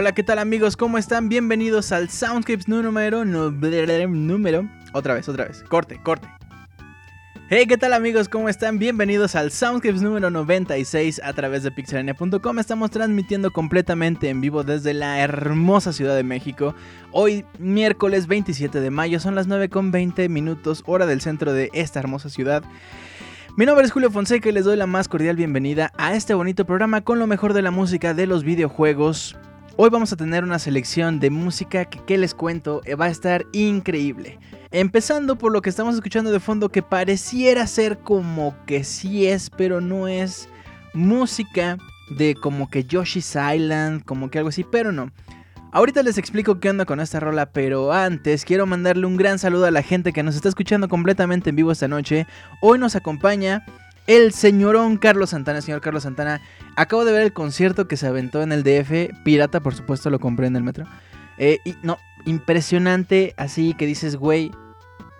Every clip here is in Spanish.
Hola, ¿qué tal amigos? ¿Cómo están? Bienvenidos al Soundscapes número... número... Otra vez, otra vez. Corte, corte. Hey, ¿qué tal amigos? ¿Cómo están? Bienvenidos al Soundscapes número 96 a través de pixelania.com. Estamos transmitiendo completamente en vivo desde la hermosa Ciudad de México. Hoy, miércoles 27 de mayo, son las 9 con 20 minutos, hora del centro de esta hermosa ciudad. Mi nombre es Julio Fonseca y les doy la más cordial bienvenida a este bonito programa con lo mejor de la música de los videojuegos. Hoy vamos a tener una selección de música que, ¿qué les cuento? Va a estar increíble. Empezando por lo que estamos escuchando de fondo que pareciera ser como que sí es, pero no es música de como que Yoshi's Island, como que algo así, pero no. Ahorita les explico qué onda con esta rola, pero antes quiero mandarle un gran saludo a la gente que nos está escuchando completamente en vivo esta noche. Hoy nos acompaña el señorón Carlos Santana. Señor Carlos Santana, acabo de ver el concierto que se aventó en el DF, pirata por supuesto, lo compré en el metro. Eh, y no, impresionante, así que dices, güey,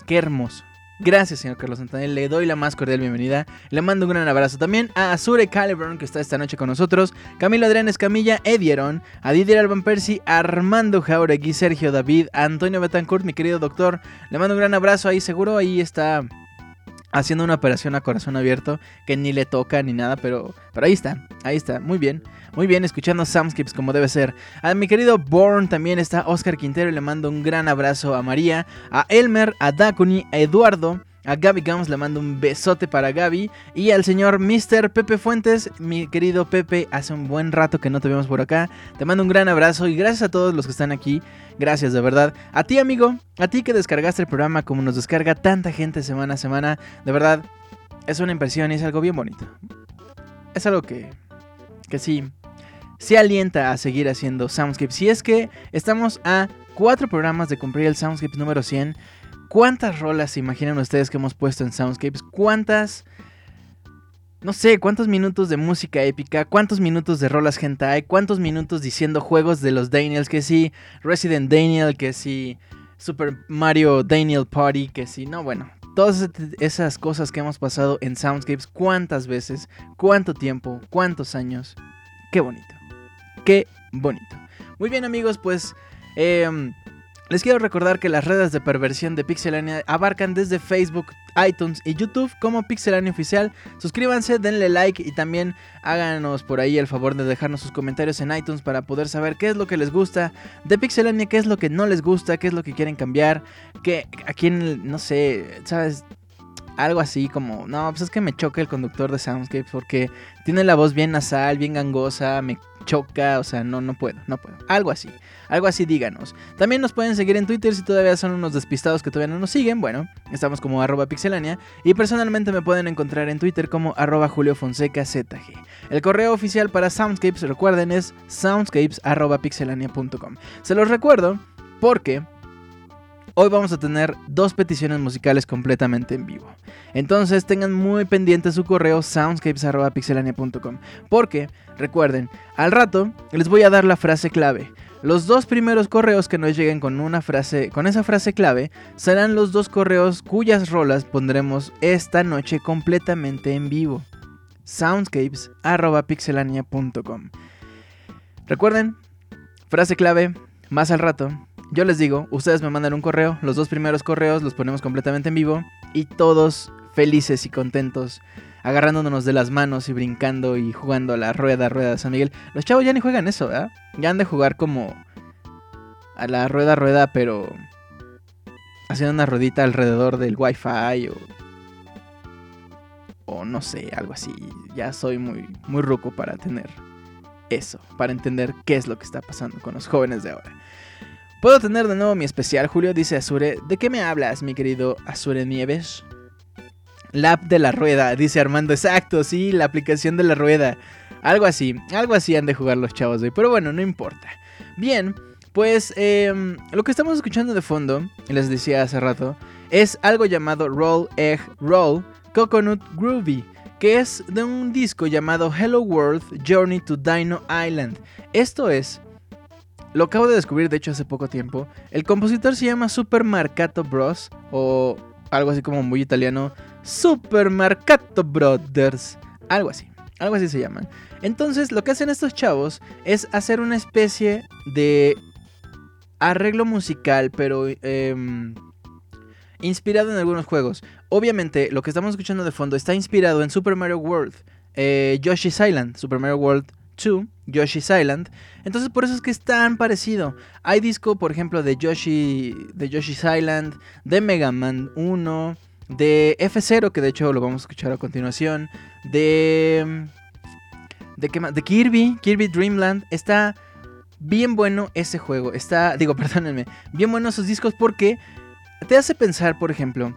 qué hermoso. Gracias, señor Carlos Santana. Le doy la más cordial bienvenida. Le mando un gran abrazo también a Azure Caliburn, que está esta noche con nosotros. Camilo Adrián Escamilla, Edieron, a Didier Alban Percy, Armando Jauregui, Sergio David, Antonio Betancourt, mi querido doctor. Le mando un gran abrazo ahí, seguro ahí está haciendo una operación a corazón abierto que ni le toca ni nada, pero, pero ahí está, ahí está, muy bien. Muy bien, escuchando Soundscapes como debe ser. A mi querido Born también está Oscar Quintero y le mando un gran abrazo a María, a Elmer, a Dakuni, a Eduardo. A Gaby Gams le mando un besote para Gaby. Y al señor Mr. Pepe Fuentes, mi querido Pepe, hace un buen rato que no te vemos por acá. Te mando un gran abrazo y gracias a todos los que están aquí. Gracias, de verdad. A ti, amigo, a ti que descargaste el programa como nos descarga tanta gente semana a semana. De verdad, es una impresión y es algo bien bonito. Es algo que, que sí, se alienta a seguir haciendo Soundscapes. Si es que estamos a cuatro programas de cumplir el Soundscapes número 100, ¿cuántas rolas se imaginan ustedes que hemos puesto en Soundscapes? ¿Cuántas... No sé, cuántos minutos de música épica, cuántos minutos de rolas hentai, cuántos minutos diciendo juegos de los Daniels, que sí, Resident Daniel, que sí, Super Mario Daniel Party, que sí, no, bueno, todas esas cosas que hemos pasado en Soundscapes, cuántas veces, cuánto tiempo, cuántos años, qué bonito. Qué bonito. Muy bien amigos, pues em, les quiero recordar que las redes de perversión de Pixelania abarcan desde Facebook, iTunes y YouTube como Pixelania Oficial. Suscríbanse, denle like y también háganos por ahí el favor de dejarnos sus comentarios en iTunes para poder saber qué es lo que les gusta de Pixelania, qué es lo que no les gusta, qué es lo que quieren cambiar, que a quién, no sé, sabes, algo así como, no, pues es que me choca el conductor de Soundscape porque tiene la voz bien nasal, bien gangosa, me choca, o sea, no, no puedo, no puedo. Algo así, algo así díganos. También nos pueden seguir en Twitter si todavía son unos despistados que todavía no nos siguen, bueno, estamos como arroba pixelania y personalmente me pueden encontrar en Twitter como arroba Julio Fonseca ZG. El correo oficial para Soundscapes, recuerden, es soundscapes pixelania.com. Se los recuerdo porque hoy vamos a tener dos peticiones musicales completamente en vivo. Entonces tengan muy pendiente su correo soundscapes.pixelania.com. Porque, recuerden, al rato les voy a dar la frase clave. Los dos primeros correos que nos lleguen con una frase, con esa frase clave, serán los dos correos cuyas rolas pondremos esta noche completamente en vivo. soundscapes.pixelania.com. Recuerden, frase clave, más al rato, yo les digo, ustedes me mandan un correo, los dos primeros correos los ponemos completamente en vivo y todos felices y contentos, agarrándonos de las manos y brincando y jugando a la rueda, rueda de San Miguel. Los chavos ya ni juegan eso, ¿verdad? Ya han de jugar como a la rueda, rueda, pero haciendo una ruedita alrededor del wifi o o no sé, algo así. Ya soy muy muy ruco para tener eso, para entender qué es lo que está pasando con los jóvenes de ahora. ¿Puedo tener de nuevo mi especial, Julio? Dice Azure. ¿De qué me hablas, mi querido Azure Nieves? La app de la rueda, dice Armando. Exacto, sí, la aplicación de la rueda. Algo así, algo así han de jugar los chavos hoy. Pero bueno, no importa. Bien, pues em, lo que estamos escuchando de fondo, les decía hace rato, es algo llamado Roll Egg Roll Coconut Groovy, que es de un disco llamado Hello World Journey to Dino Island. Esto es lo acabo de descubrir, de hecho, hace poco tiempo. El compositor se llama Super Marcato Bros. O algo así como muy italiano. Super Marcato Brothers. Algo así. Algo así se llaman. Entonces, lo que hacen estos chavos es hacer una especie de arreglo musical, pero em, inspirado en algunos juegos. Obviamente, lo que estamos escuchando de fondo está inspirado en Super Mario World, eh, Yoshi's Island, Super Mario World 2, Yoshi's Island. Entonces por eso es que es tan parecido. Hay disco, por ejemplo, de Yoshi, de Yoshi's Island, de Mega Man 1, de F0, que de hecho lo vamos a escuchar a continuación, de de, de Kirby, Kirby Dreamland. Está bien bueno ese juego. Está, digo, perdónenme, bien bueno esos discos porque te hace pensar, por ejemplo,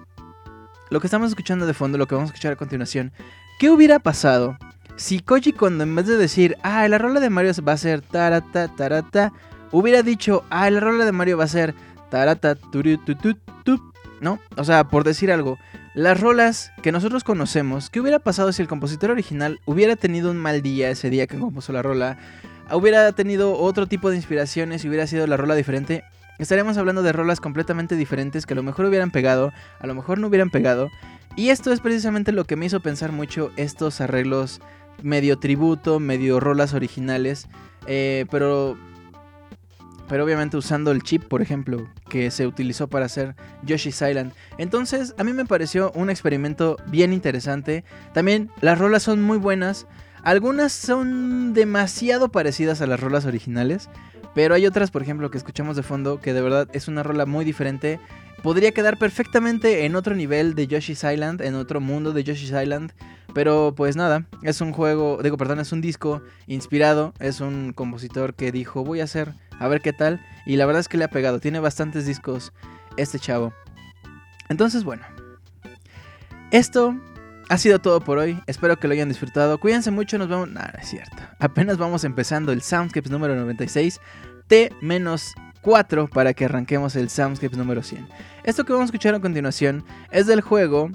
lo que estamos escuchando de fondo, lo que vamos a escuchar a continuación. ¿Qué hubiera pasado si Koji cuando en vez de decir, ah, la rola de Mario va a ser tarata, tarata, hubiera dicho, ah, la rola de Mario va a ser tarata, ¿no? O sea, por decir algo, las rolas que nosotros conocemos, ¿qué hubiera pasado si el compositor original hubiera tenido un mal día ese día que compuso la rola? Hubiera tenido otro tipo de inspiraciones y hubiera sido la rola diferente. Estaríamos hablando de rolas completamente diferentes que a lo mejor hubieran pegado, a lo mejor no hubieran pegado. Y esto es precisamente lo que me hizo pensar mucho estos arreglos medio tributo, medio rolas originales, eh, pero, pero obviamente usando el chip, por ejemplo, que se utilizó para hacer Yoshi's Island. Entonces, a mí me pareció un experimento bien interesante. También las rolas son muy buenas. Algunas son demasiado parecidas a las rolas originales, pero hay otras, por ejemplo, que escuchamos de fondo, que de verdad es una rola muy diferente. Podría quedar perfectamente en otro nivel de Yoshi's Island, en otro mundo de Yoshi's Island. Pero pues nada, es un juego, digo, perdón, es un disco inspirado, es un compositor que dijo, voy a hacer, a ver qué tal. Y la verdad es que le ha pegado, tiene bastantes discos este chavo. Entonces, bueno. Esto ha sido todo por hoy. Espero que lo hayan disfrutado. Cuídense mucho, nos vemos. Nada, es cierto. Apenas vamos empezando el Soundscapes número 96. T-4 para que arranquemos el Soundscapes número 100. Esto que vamos a escuchar a continuación es del juego,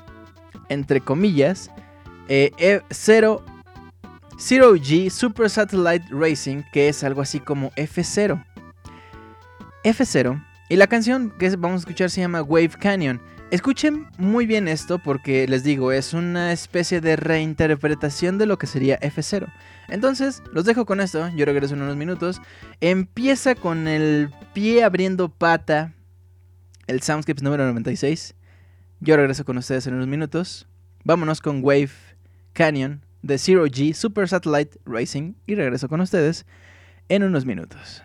entre comillas, eh, 0, G Super Satellite Racing, que es algo así como F0. F0. Y la canción que vamos a escuchar se llama Wave Canyon. Escuchen muy bien esto porque les digo, es una especie de reinterpretación de lo que sería F0. Entonces, los dejo con esto, yo regreso en unos minutos. Empieza con el pie abriendo pata, el Soundscapes número 96. Yo regreso con ustedes en unos minutos. Vámonos con Wave Canyon de Zero G Super Satellite Racing y regreso con ustedes en unos minutos.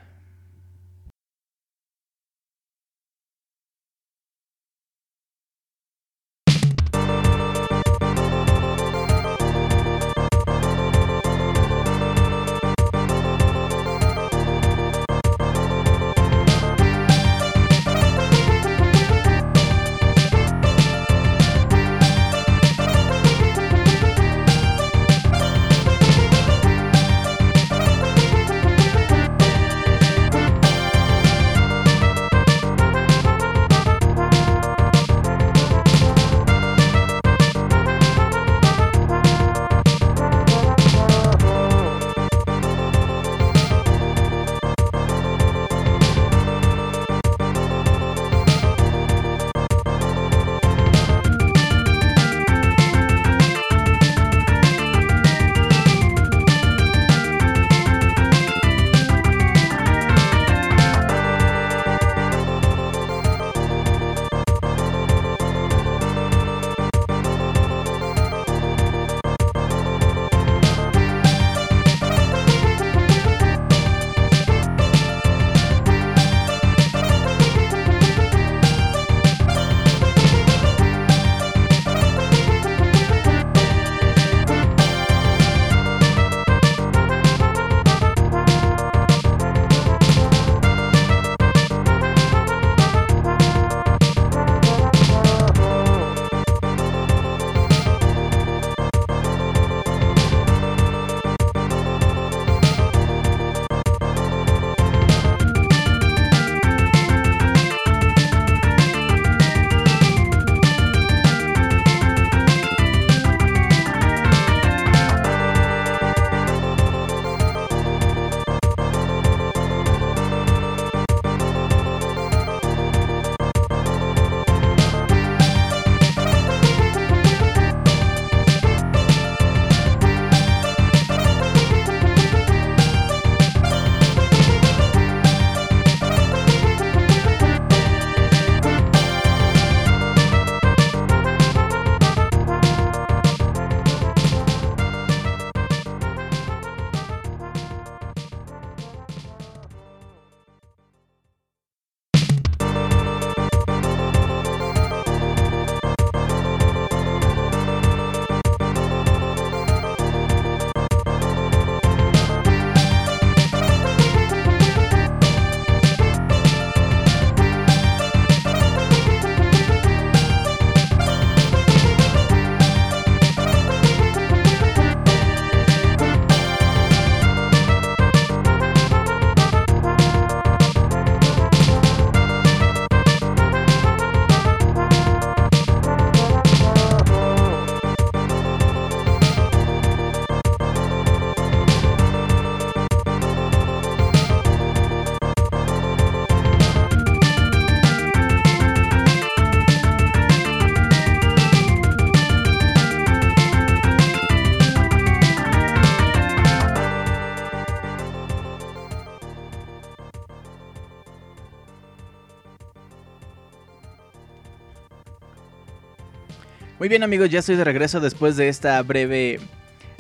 Muy bien amigos, ya estoy de regreso después de esta breve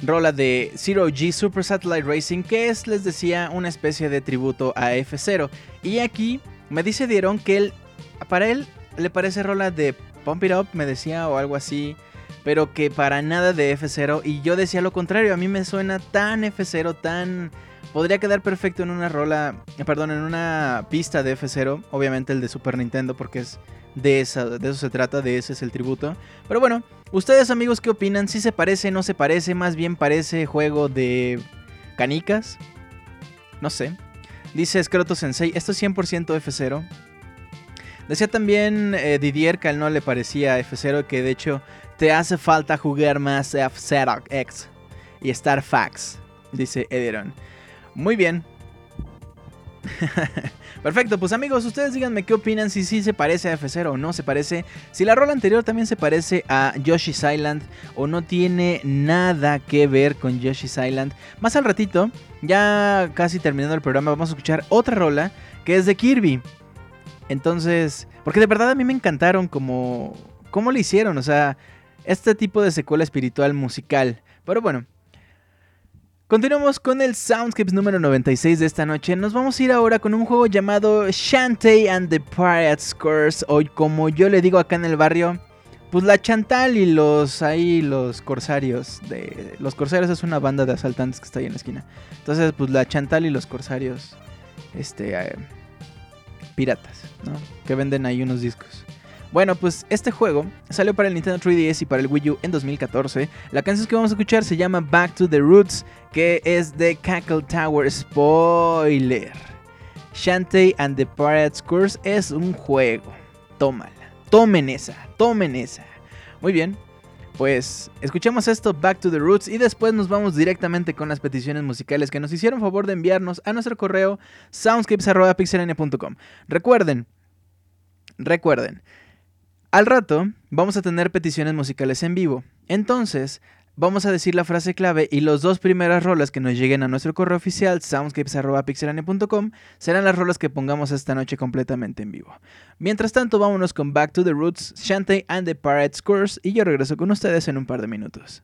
rola de Zero G Super Satellite Racing, que es, les decía, una especie de tributo a F0. Y aquí me dice Dieron que él, para él le parece rola de Pump It Up, me decía, o algo así, pero que para nada de F0. Y yo decía lo contrario, a mí me suena tan F0, tan... Podría quedar perfecto en una rola, perdón, en una pista de F0, obviamente el de Super Nintendo, porque es de, eso se trata, de ese es el tributo. Pero bueno, ustedes amigos, ¿qué opinan? ¿Si se parece, no se parece? Más bien parece juego de canicas. No sé. Dice Scroto Sensei, esto es 100% F0. Decía también eh, Didier que a él no le parecía F0, que de hecho te hace falta jugar más F0 X y Star Fax, dice Ederon. Muy bien. Perfecto, pues amigos, ustedes díganme qué opinan, si sí se parece a F0 o no se parece, si la rola anterior también se parece a Yoshi's Island o no tiene nada que ver con Yoshi's Island. Más al ratito, ya casi terminando el programa, vamos a escuchar otra rola que es de Kirby. Entonces, porque de verdad a mí me encantaron como, cómo le hicieron, o sea, este tipo de secuela espiritual musical. Pero bueno, Continuamos con el Soundscapes número 96 de esta noche. Nos vamos a ir ahora con un juego llamado Shantae and the Pirates Curse. O como yo le digo acá en el barrio, pues la Chantal y los ahí, los corsarios. De, los corsarios es una banda de asaltantes que está ahí en la esquina. Entonces, pues la Chantal y los corsarios. Este. Eh, piratas, ¿no? Que venden ahí unos discos. Bueno, pues este juego salió para el Nintendo 3DS y para el Wii U en 2014. La canción que vamos a escuchar se llama Back to the Roots, que es de Cackle Tower Spoiler. Shantae and the Pirates Curse es un juego. Tómala. Tomen esa. Tomen esa. Muy bien. Pues escuchemos esto, Back to the Roots, y después nos vamos directamente con las peticiones musicales que nos hicieron favor de enviarnos a nuestro correo soundscapes.pixelania.com. Recuerden, recuerden, al rato vamos a tener peticiones musicales en vivo. Entonces, vamos a decir la frase clave y los dos primeras rolas que nos lleguen a nuestro correo oficial soundscapes.pixelania.com serán las rolas que pongamos esta noche completamente en vivo. Mientras tanto, vámonos con Back to the Roots, Shantae and the Pirates Curse y yo regreso con ustedes en un par de minutos.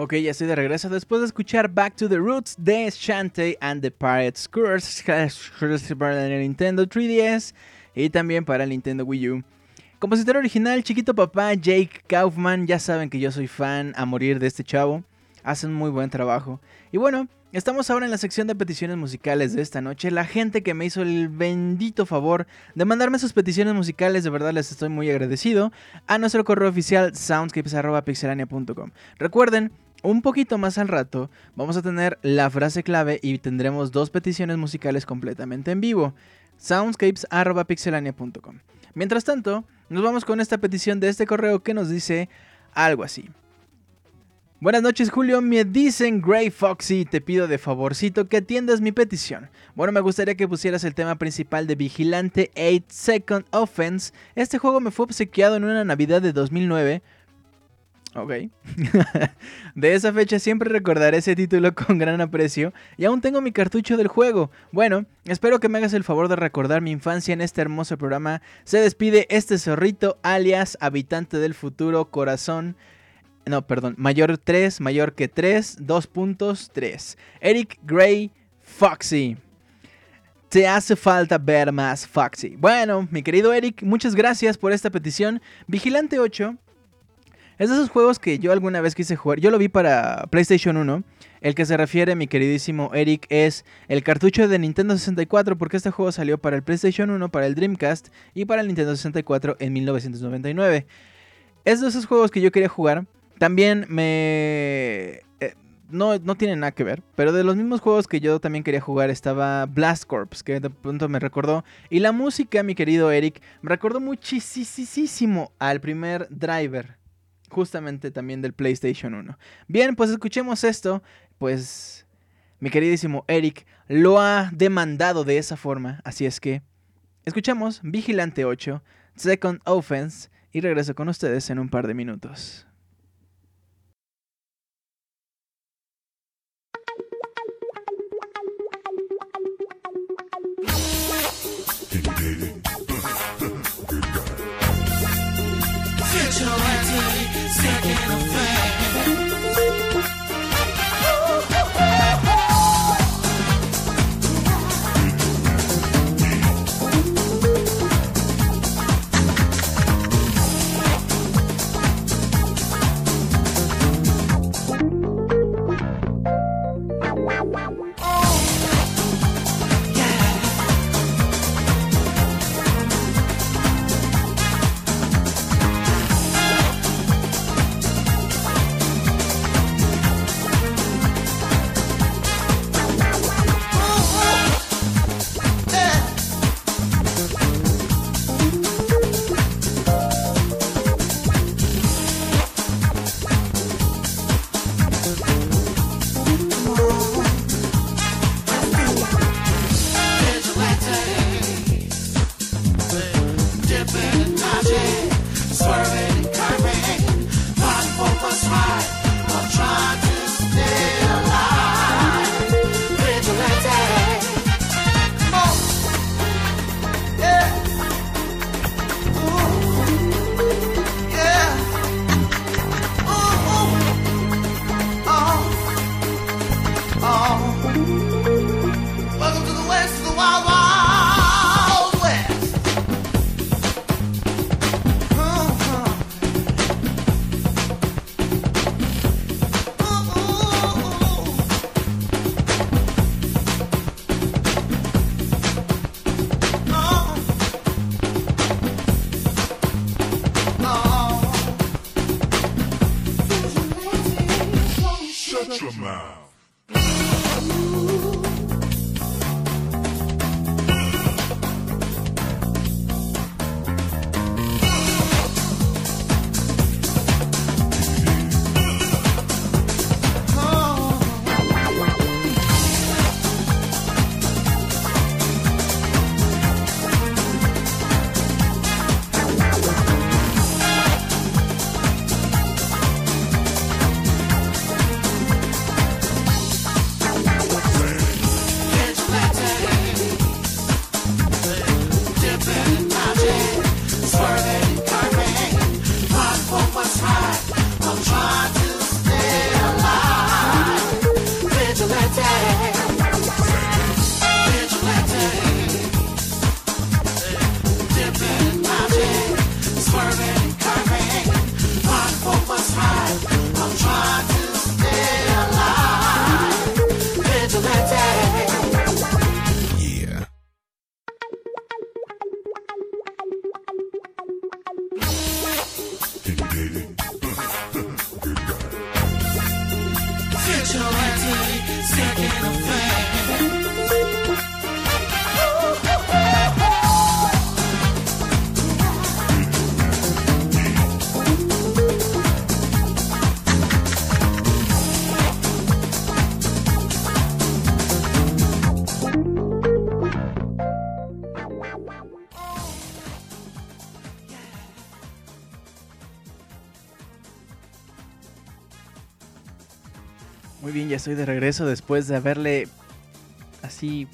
Ok, ya estoy de regreso después de escuchar Back to the Roots de Shantae and the Pirates Curse para el Nintendo 3DS y también para el Nintendo Wii U. Compositor original, chiquito papá Jake Kaufman, ya saben que yo soy fan a morir de este chavo, hacen muy buen trabajo. Y bueno, estamos ahora en la sección de peticiones musicales de esta noche. La gente que me hizo el bendito favor de mandarme sus peticiones musicales, de verdad les estoy muy agradecido, a nuestro correo oficial soundscapes.pixelania.com. Recuerden, un poquito más al rato vamos a tener la frase clave y tendremos dos peticiones musicales completamente en vivo. soundscapes.pixelania.com. Mientras tanto, nos vamos con esta petición de este correo que nos dice algo así. Buenas noches Julio, me dicen Gray Foxy, te pido de favorcito que atiendas mi petición. Bueno, me gustaría que pusieras el tema principal de Vigilante 8 Second Offense. Este juego me fue obsequiado en una Navidad de 2009 Ok. de esa fecha siempre recordaré ese título con gran aprecio y aún tengo mi cartucho del juego. Bueno, espero que me hagas el favor de recordar mi infancia en este hermoso programa. Se despide este zorrito alias habitante del futuro corazón. No, perdón, mayor 3, mayor que 3, 2 puntos 3. Eric Gray Foxy. Te hace falta ver más Foxy. Bueno, mi querido Eric, muchas gracias por esta petición. Vigilante 8 es de esos juegos que yo alguna vez quise jugar. Yo lo vi para PlayStation 1. El que se refiere, mi queridísimo Eric, es el cartucho de Nintendo 64, porque este juego salió para el PlayStation 1, para el Dreamcast y para el Nintendo 64 en 1999. Es de esos juegos que yo quería jugar. También me... Eh, no, no tiene nada que ver, pero de los mismos juegos que yo también quería jugar estaba Blast Corps, que de pronto me recordó. Y la música, mi querido Eric, me recordó muchísimo al primer Driver justamente también del PlayStation 1. Bien, pues escuchemos esto, pues mi queridísimo Eric lo ha demandado de esa forma, así es que escuchemos Vigilante 8, Second Offense y regreso con ustedes en un par de minutos. Estoy de regreso después de haberle así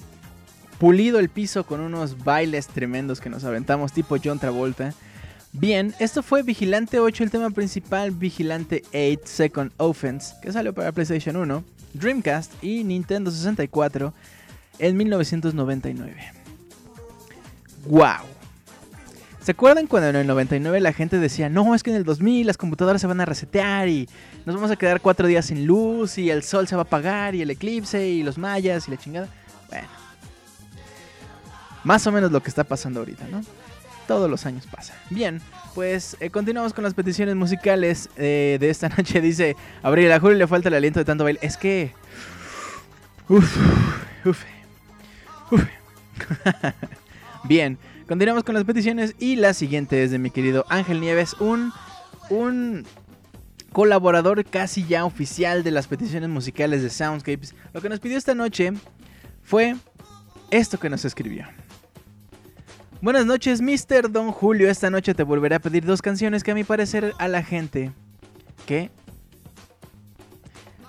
pulido el piso con unos bailes tremendos que nos aventamos tipo John Travolta. Bien, esto fue Vigilante 8, el tema principal, Vigilante 8 Second Offense, que salió para PlayStation 1, Dreamcast y Nintendo 64 en 1999. ¡Wow! ¿Se acuerdan cuando en el 99 la gente decía, no, es que en el 2000 las computadoras se van a resetear y nos vamos a quedar cuatro días sin luz y el sol se va a apagar y el eclipse y los mayas y la chingada? Bueno, más o menos lo que está pasando ahorita, ¿no? Todos los años pasa. Bien, pues eh, continuamos con las peticiones musicales eh, de esta noche. Dice, Abril, a Julio le falta el aliento de tanto baile. Es que... Uf, uf, uf. Bien, continuamos con las peticiones y la siguiente es de mi querido Ángel Nieves, un, un colaborador casi ya oficial de las peticiones musicales de Soundscapes. Lo que nos pidió esta noche fue esto que nos escribió. Buenas noches, Mr. Don Julio. Esta noche te volveré a pedir dos canciones que a mi parecer a la gente... ¿Qué?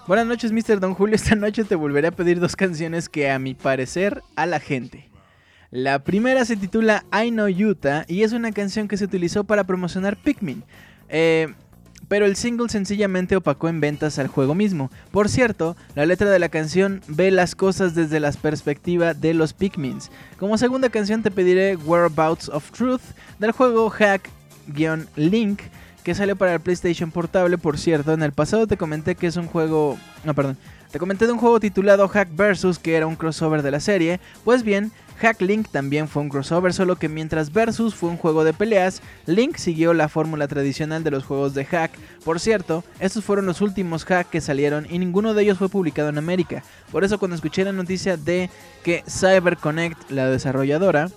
Buenas noches, Mr. Don Julio. Esta noche te volveré a pedir dos canciones que a mi parecer a la gente. La primera se titula I Know Utah y es una canción que se utilizó para promocionar Pikmin. Eh, pero el single sencillamente opacó en ventas al juego mismo. Por cierto, la letra de la canción ve las cosas desde la perspectiva de los Pikmins. Como segunda canción te pediré Whereabouts of Truth del juego Hack-Link que salió para el PlayStation Portable, por cierto. En el pasado te comenté que es un juego... No, perdón. Te comenté de un juego titulado Hack Versus que era un crossover de la serie. Pues bien, Hack Link también fue un crossover, solo que mientras Versus fue un juego de peleas, Link siguió la fórmula tradicional de los juegos de Hack. Por cierto, estos fueron los últimos Hack que salieron y ninguno de ellos fue publicado en América. Por eso cuando escuché la noticia de que CyberConnect, la desarrolladora,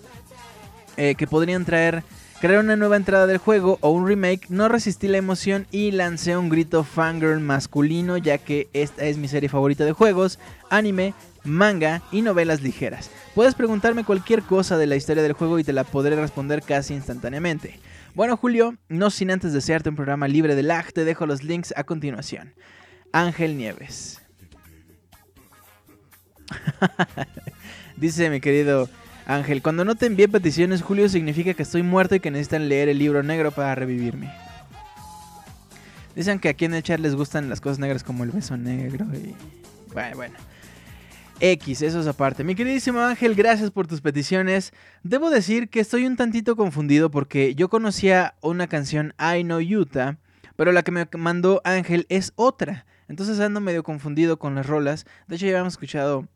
eh, que podrían traer crear una nueva entrada del juego o un remake, no resistí la emoción y lancé un grito fangirl masculino ya que esta es mi serie favorita de juegos, anime, manga y novelas ligeras. Puedes preguntarme cualquier cosa de la historia del juego y te la podré responder casi instantáneamente. Bueno Julio, no sin antes desearte un programa libre de lag, te dejo los links a continuación. Ángel Nieves. Dice mi querido Ángel, cuando no te envíe peticiones, Julio, significa que estoy muerto y que necesitan leer el libro negro para revivirme. Dicen que aquí en el chat les gustan las cosas negras como el beso negro y... Bueno, bueno. X, eso es aparte. Mi queridísimo Ángel, gracias por tus peticiones. Debo decir que estoy un tantito confundido porque yo conocía una canción I Know Utah, pero la que me mandó Ángel es otra. Entonces ando medio confundido con las rolas. De hecho ya habíamos escuchado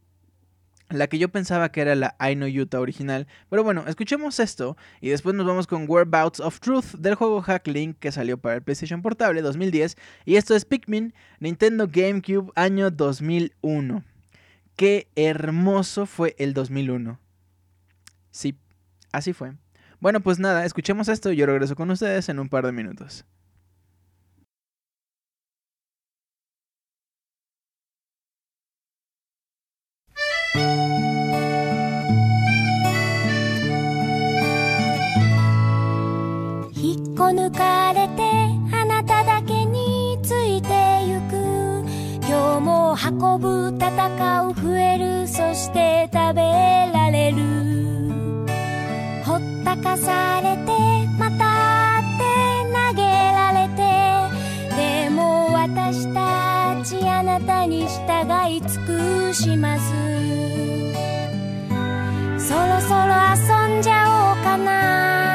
la que yo pensaba que era la I Know Utah original. Pero bueno, escuchemos esto y después nos vamos con Whereabouts of Truth del juego Hack Link que salió para el PlayStation Portable 2010. Y esto es Pikmin, Nintendo GameCube año 2001. Qué hermoso fue el 2001. Sí, así fue. Bueno, pues nada, escuchemos esto y yo regreso con ustedes en un par de minutos. 運ぶ戦う増えるそして食べられる。ほったかされてまたって投げられて。でも私たちあなたに従い尽くします。そろそろ遊んじゃおうかな。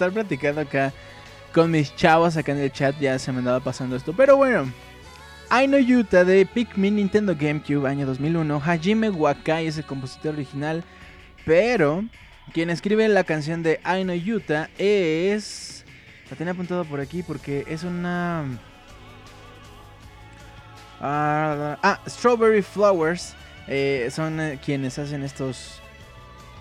Estar platicando acá con mis chavos acá en el chat. Ya se me andaba pasando esto. Pero bueno. Aino Yuta de Pikmin Nintendo GameCube año 2001. Hajime Wakai es el compositor original. Pero quien escribe la canción de Aino Yuta es... La tenía apuntado por aquí porque es una... ah, ah Strawberry Flowers. eh, son eh, quienes hacen estos...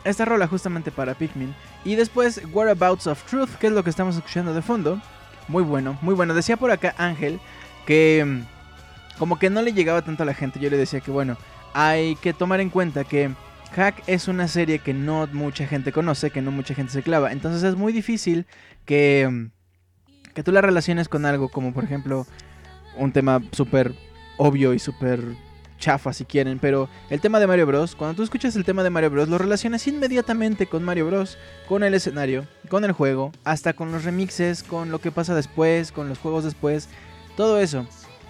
Esta rola justamente para Pikmin. Y después Whereabouts of Truth, que es lo que estamos escuchando de fondo. Muy bueno, muy bueno. Decía por acá Ángel que mm, como que no le llegaba tanto a la gente. Yo le decía que bueno, hay que tomar en cuenta que Hack es una serie que no mucha gente conoce, que no mucha gente se clava. Entonces es muy difícil que, mm, que tú la relaciones con algo como por ejemplo un tema súper obvio y súper chafa si quieren, pero el tema de Mario Bros, cuando tú escuchas el tema de Mario Bros, lo relacionas inmediatamente con Mario Bros, con el escenario, con el juego, hasta con los remixes, con lo que pasa después, con los juegos después, todo eso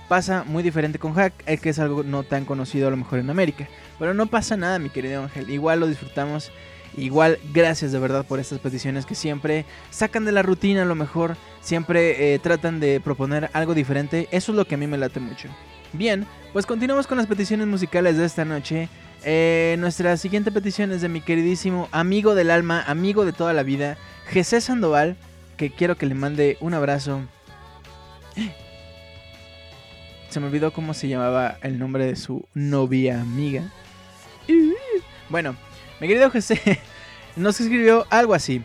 pasa muy diferente con Hack, el que es algo no tan conocido a lo mejor en América. Pero no pasa nada, mi querido Ángel, igual lo disfrutamos. Igual, gracias de verdad por estas peticiones que siempre sacan de la rutina a lo mejor, siempre eh, tratan de proponer algo diferente. Eso es lo que a mí me late mucho. Bien, pues continuamos con las peticiones musicales de esta noche. Eh, nuestra siguiente petición es de mi queridísimo amigo del alma, amigo de toda la vida, José Sandoval, que quiero que le mande un abrazo. Se me olvidó cómo se llamaba el nombre de su novia amiga. Bueno, mi querido José nos escribió algo así.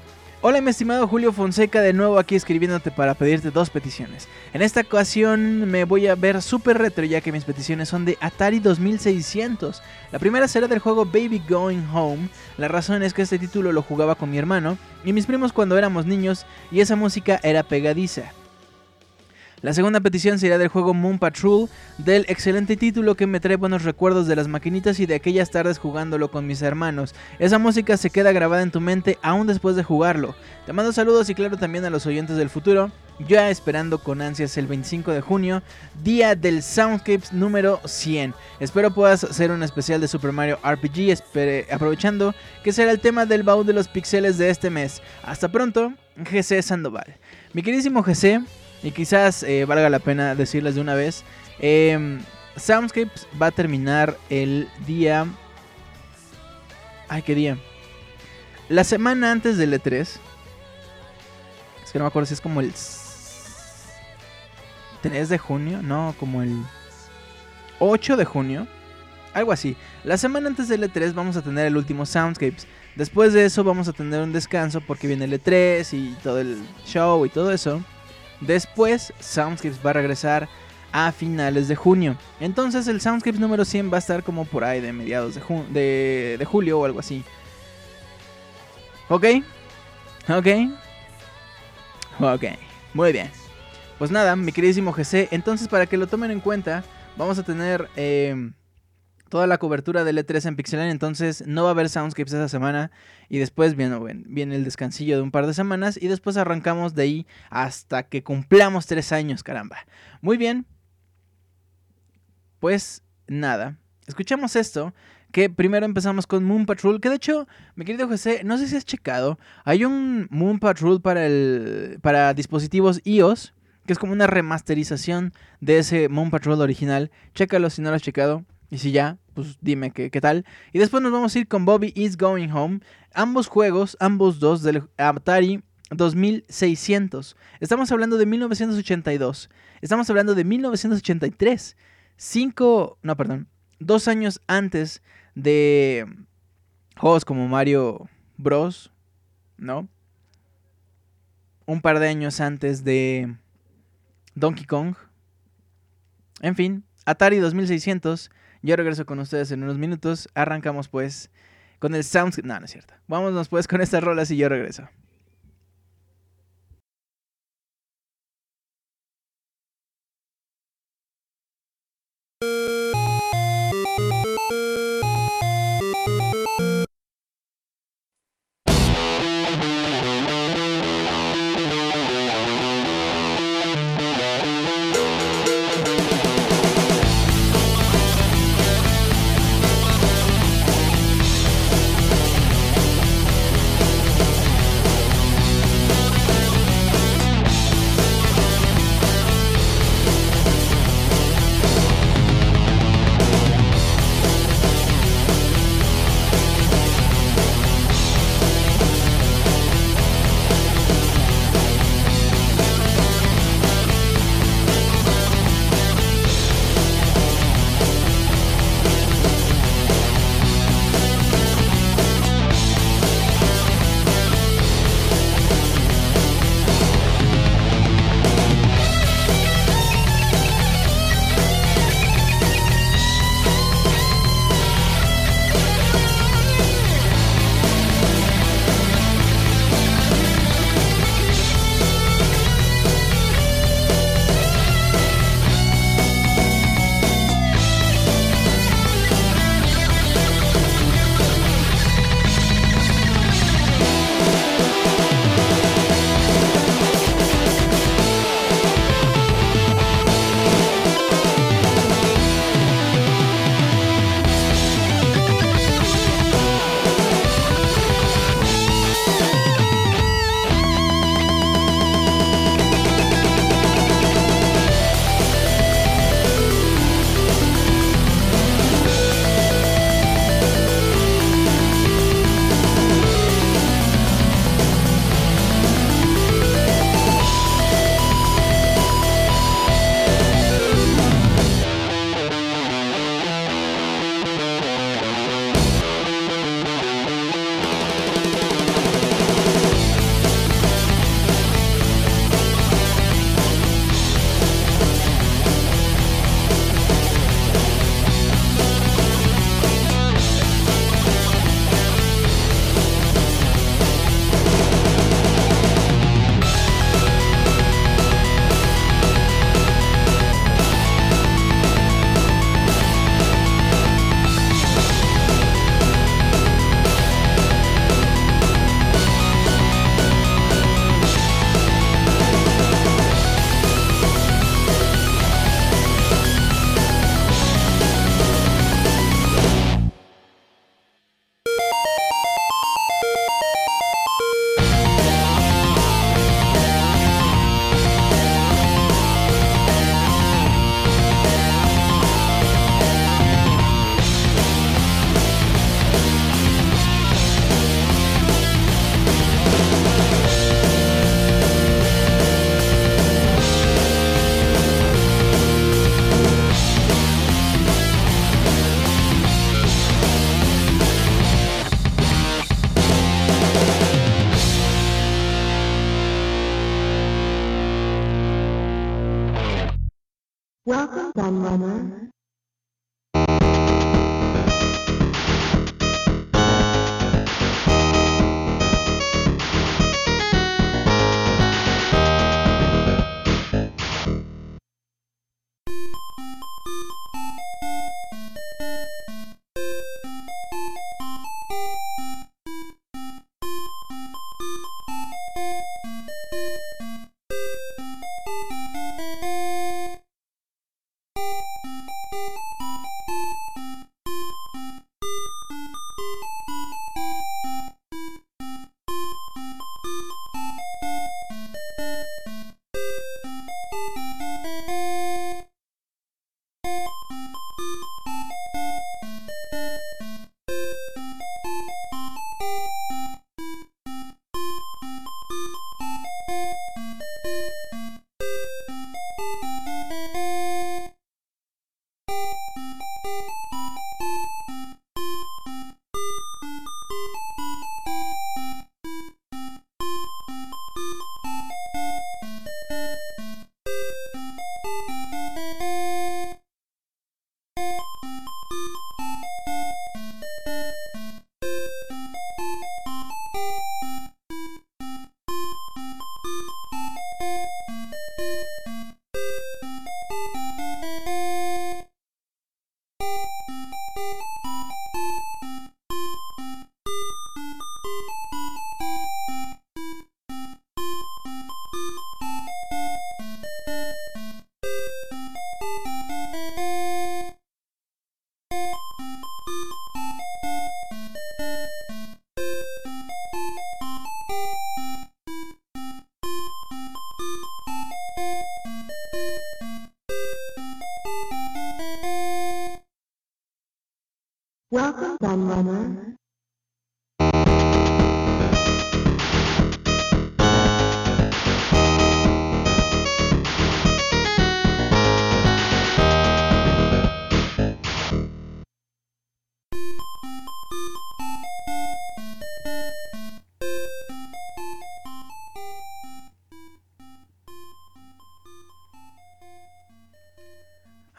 Hola mi estimado Julio Fonseca, de nuevo aquí escribiéndote para pedirte dos peticiones. En esta ocasión me voy a ver súper retro ya que mis peticiones son de Atari 2600. La primera será del juego Baby Going Home. La razón es que este título lo jugaba con mi hermano y mis primos cuando éramos niños y esa música era pegadiza. La segunda petición será del juego Moon Patrol, del excelente título que me trae buenos recuerdos de las maquinitas y de aquellas tardes jugándolo con mis hermanos. Esa música se queda grabada en tu mente aún después de jugarlo. Te mando saludos y claro también a los oyentes del futuro, ya esperando con ansias el 25 de junio, día del Soundscapes número 100. Espero puedas hacer un especial de Super Mario RPG, aprovechando que será el tema del baúl de los pixeles de este mes. Hasta pronto, GC Sandoval. Mi queridísimo GC, y quizás eh, valga la pena decirles de una vez, eh, Soundscapes va a terminar el día... Ay, ¿qué día? La semana antes del E3. Es que no me acuerdo si es como el 3 de junio, no, como el 8 de junio. Algo así. La semana antes del E3 vamos a tener el último Soundscapes. Después de eso vamos a tener un descanso porque viene el E3 y todo el show y todo eso. Después Soundscapes va a regresar a finales de junio. Entonces el Soundscapes número 100 va a estar como por ahí de mediados de, de, julio o algo así. ¿Ok? ¿Ok? Ok. Muy bien. Pues nada, mi queridísimo GC. Entonces para que lo tomen en cuenta, vamos a tener eh, toda la cobertura del E3 en Pixelan. Entonces no va a haber Soundscapes esa semana. Y después viene, el descansillo de un par de semanas. Y después arrancamos de ahí hasta que cumplamos tres años, caramba. Muy bien. Pues nada. Escuchamos esto. Que primero empezamos con Moon Patrol. Que de hecho, mi querido José, no sé si has checado. Hay un Moon Patrol para, el, para dispositivos iOS. Que es como una remasterización de ese Moon Patrol original. Chécalo si no lo has checado. Y si ya, pues dime qué, qué tal. Y después nos vamos a ir con Bobby is Going Home. Ambos juegos, ambos dos del Atari 2600. Estamos hablando de 1982. Estamos hablando de 1983. Cinco, no, perdón. Dos años antes de juegos como Mario Bros. ¿No? Un par de años antes de Donkey Kong. En fin, Atari 2600. Yo regreso con ustedes en unos minutos. Arrancamos pues con el sound... No, no es cierto. Vámonos pues con estas rolas y yo regreso.「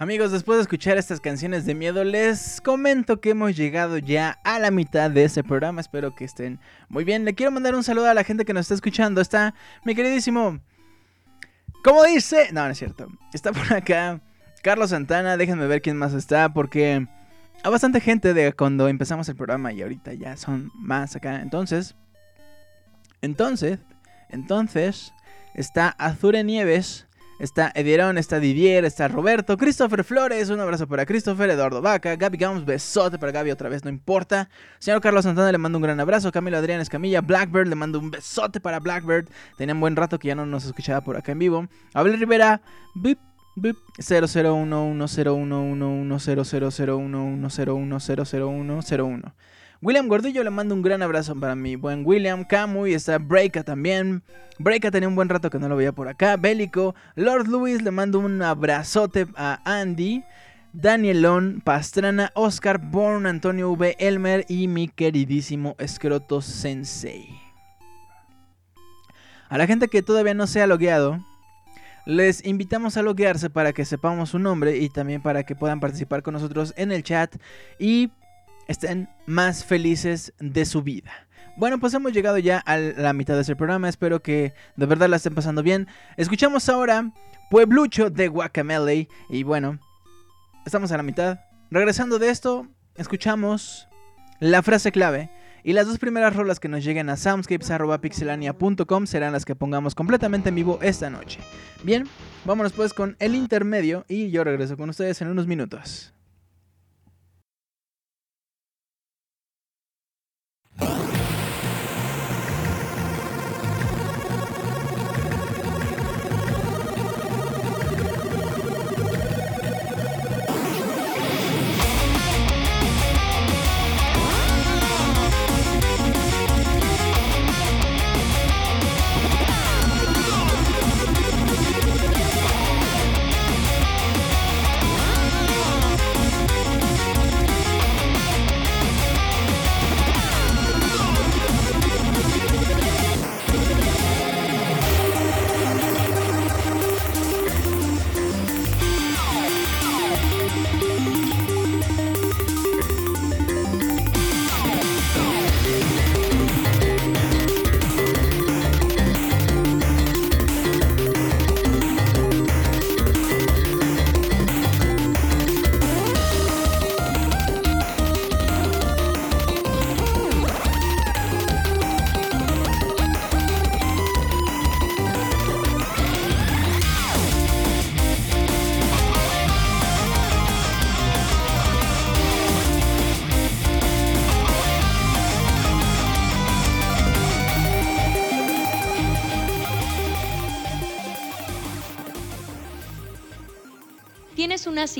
Amigos, después de escuchar estas canciones de miedo, les comento que hemos llegado ya a la mitad de este programa. Espero que estén muy bien. Le quiero mandar un saludo a la gente que nos está escuchando. Está mi queridísimo. ¿Cómo dice? No, no es cierto. Está por acá Carlos Santana. Déjenme ver quién más está. Porque hay bastante gente de cuando empezamos el programa y ahorita ya son más acá. Entonces. Entonces. Entonces. Está Azure Nieves. Está Edierón, está Didier, está Roberto, Christopher Flores, un abrazo para Christopher, Eduardo Vaca, Gaby Gams, besote para Gaby otra vez, no importa. Señor Carlos Santana le mando un gran abrazo, Camilo Adrián Escamilla, Blackbird, le mando un besote para Blackbird. Tenía un buen rato que ya no nos escuchaba por acá en vivo. Abel Rivera, bip, bip, 00111000110001100101. William Gordillo le mando un gran abrazo para mi buen William. Camuy está Breaka también. Breaka tenía un buen rato que no lo veía por acá. Bélico. Lord Luis le mando un abrazote a Andy. Danielón, Pastrana, Oscar, Born, Antonio V, Elmer y mi queridísimo Escroto Sensei. A la gente que todavía no se ha logueado, les invitamos a loguearse para que sepamos su nombre y también para que puedan participar con nosotros en el chat y estén más felices de su vida. Bueno, pues hemos llegado ya a la mitad de este programa. Espero que de verdad la estén pasando bien. Escuchamos ahora Pueblucho de Guacamele. Y bueno, estamos a la mitad. Regresando de esto, escuchamos la frase clave. Y las dos primeras rolas que nos lleguen a soundscapes.pixelania.com serán las que pongamos completamente en vivo esta noche. Bien, vámonos pues con el intermedio y yo regreso con ustedes en unos minutos.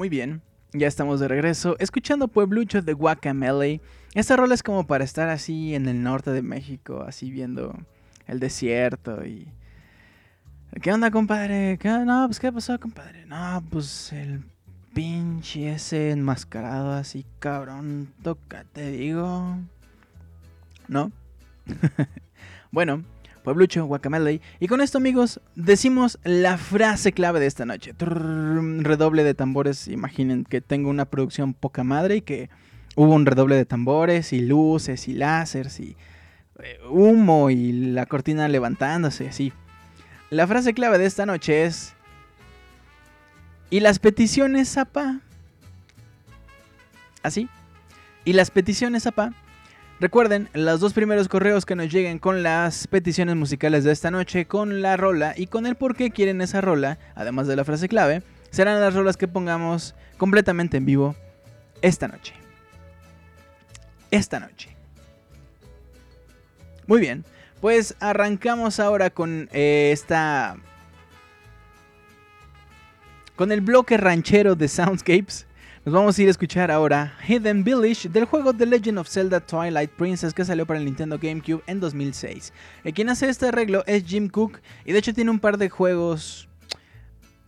Muy bien, ya estamos de regreso, escuchando Pueblucho de Guacamele. Esta rola es como para estar así en el norte de México, así viendo el desierto y... ¿Qué onda, compadre? ¿Qué? No, pues ¿qué pasó, compadre? No, pues el pinche ese enmascarado así, cabrón, toca, te digo. ¿No? bueno, Pueblucho, Guacamele. Y con esto, amigos, decimos la frase clave de esta noche. Redoble de tambores. Imaginen que tengo una producción poca madre y que hubo un redoble de tambores y luces y láseres y humo y la cortina levantándose, así. La frase clave de esta noche es... ¿Y las peticiones, Zapa? ¿Así? ¿Y las peticiones, Zapa? Recuerden, los dos primeros correos que nos lleguen con las peticiones musicales de esta noche, con la rola y con el por qué quieren esa rola, además de la frase clave, serán las rolas que pongamos completamente en vivo esta noche. Esta noche. Muy bien, pues arrancamos ahora con eh, esta... Con el bloque ranchero de Soundscapes. Nos vamos a ir a escuchar ahora Hidden Village del juego The Legend of Zelda Twilight Princess que salió para el Nintendo GameCube en 2006. El quien hace este arreglo es Jim Cook y de hecho tiene un par de juegos...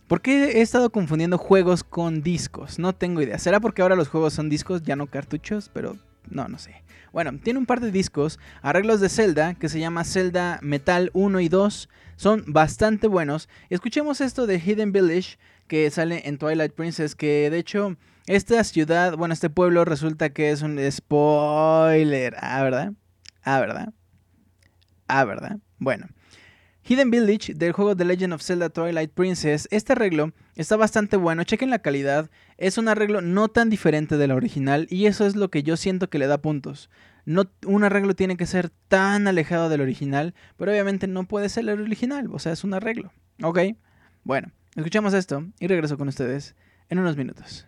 ¿Por qué he estado confundiendo juegos con discos? No tengo idea. ¿Será porque ahora los juegos son discos, ya no cartuchos? Pero no, no sé. Bueno, tiene un par de discos, arreglos de Zelda, que se llama Zelda Metal 1 y 2. Son bastante buenos. Escuchemos esto de Hidden Village, que sale en Twilight Princess, que de hecho esta ciudad, bueno, este pueblo resulta que es un spoiler. Ah, ¿verdad? Ah, ¿verdad? Ah, ¿verdad? Bueno. Hidden Village del juego The Legend of Zelda Twilight Princess, este arreglo está bastante bueno, chequen la calidad, es un arreglo no tan diferente del original y eso es lo que yo siento que le da puntos. No, un arreglo tiene que ser tan alejado del original, pero obviamente no puede ser el original, o sea, es un arreglo. ¿Ok? Bueno, escuchamos esto y regreso con ustedes en unos minutos.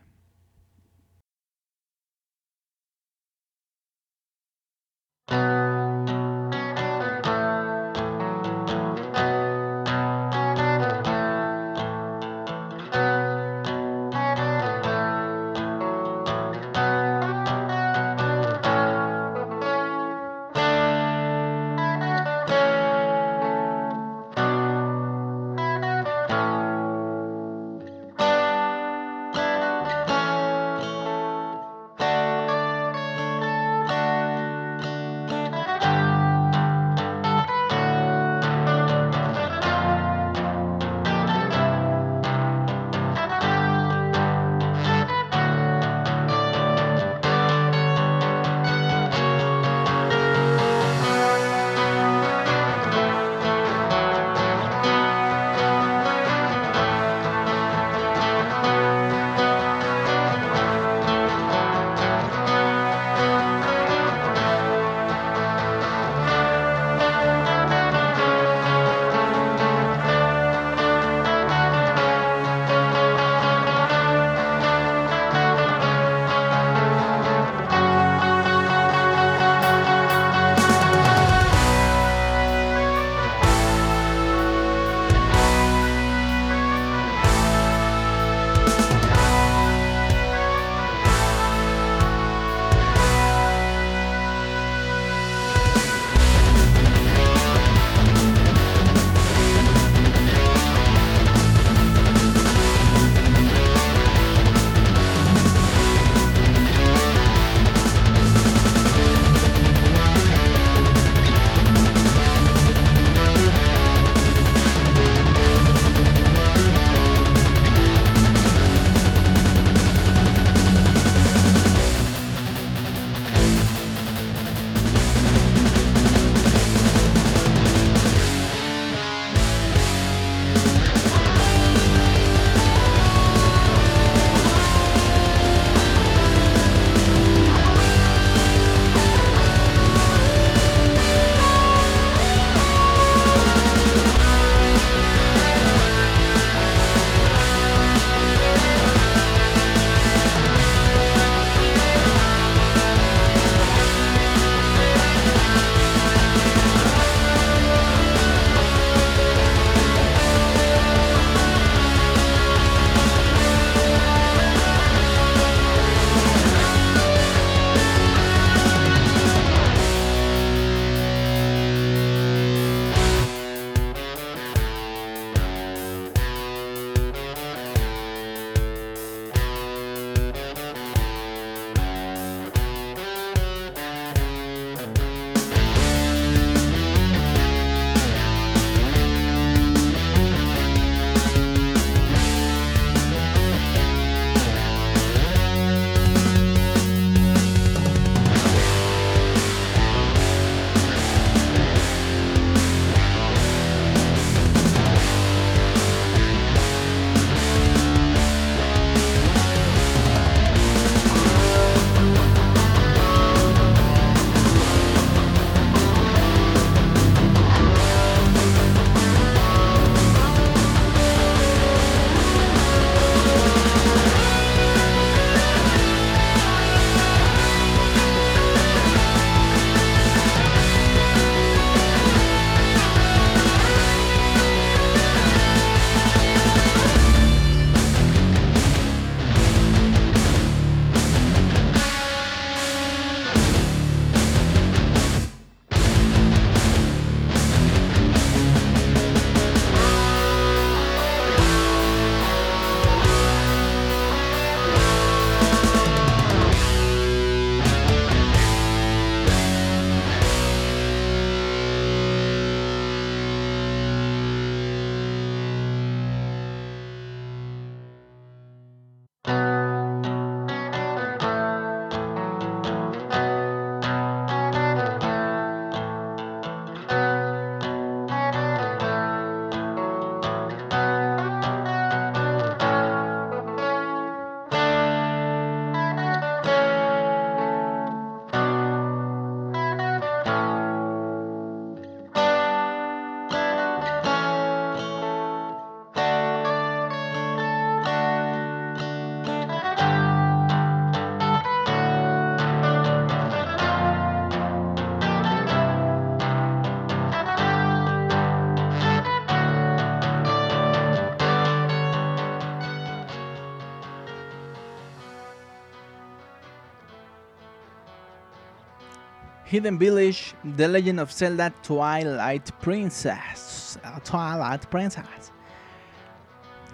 Hidden Village, The Legend of Zelda, Twilight Princess. Uh, Twilight Princess.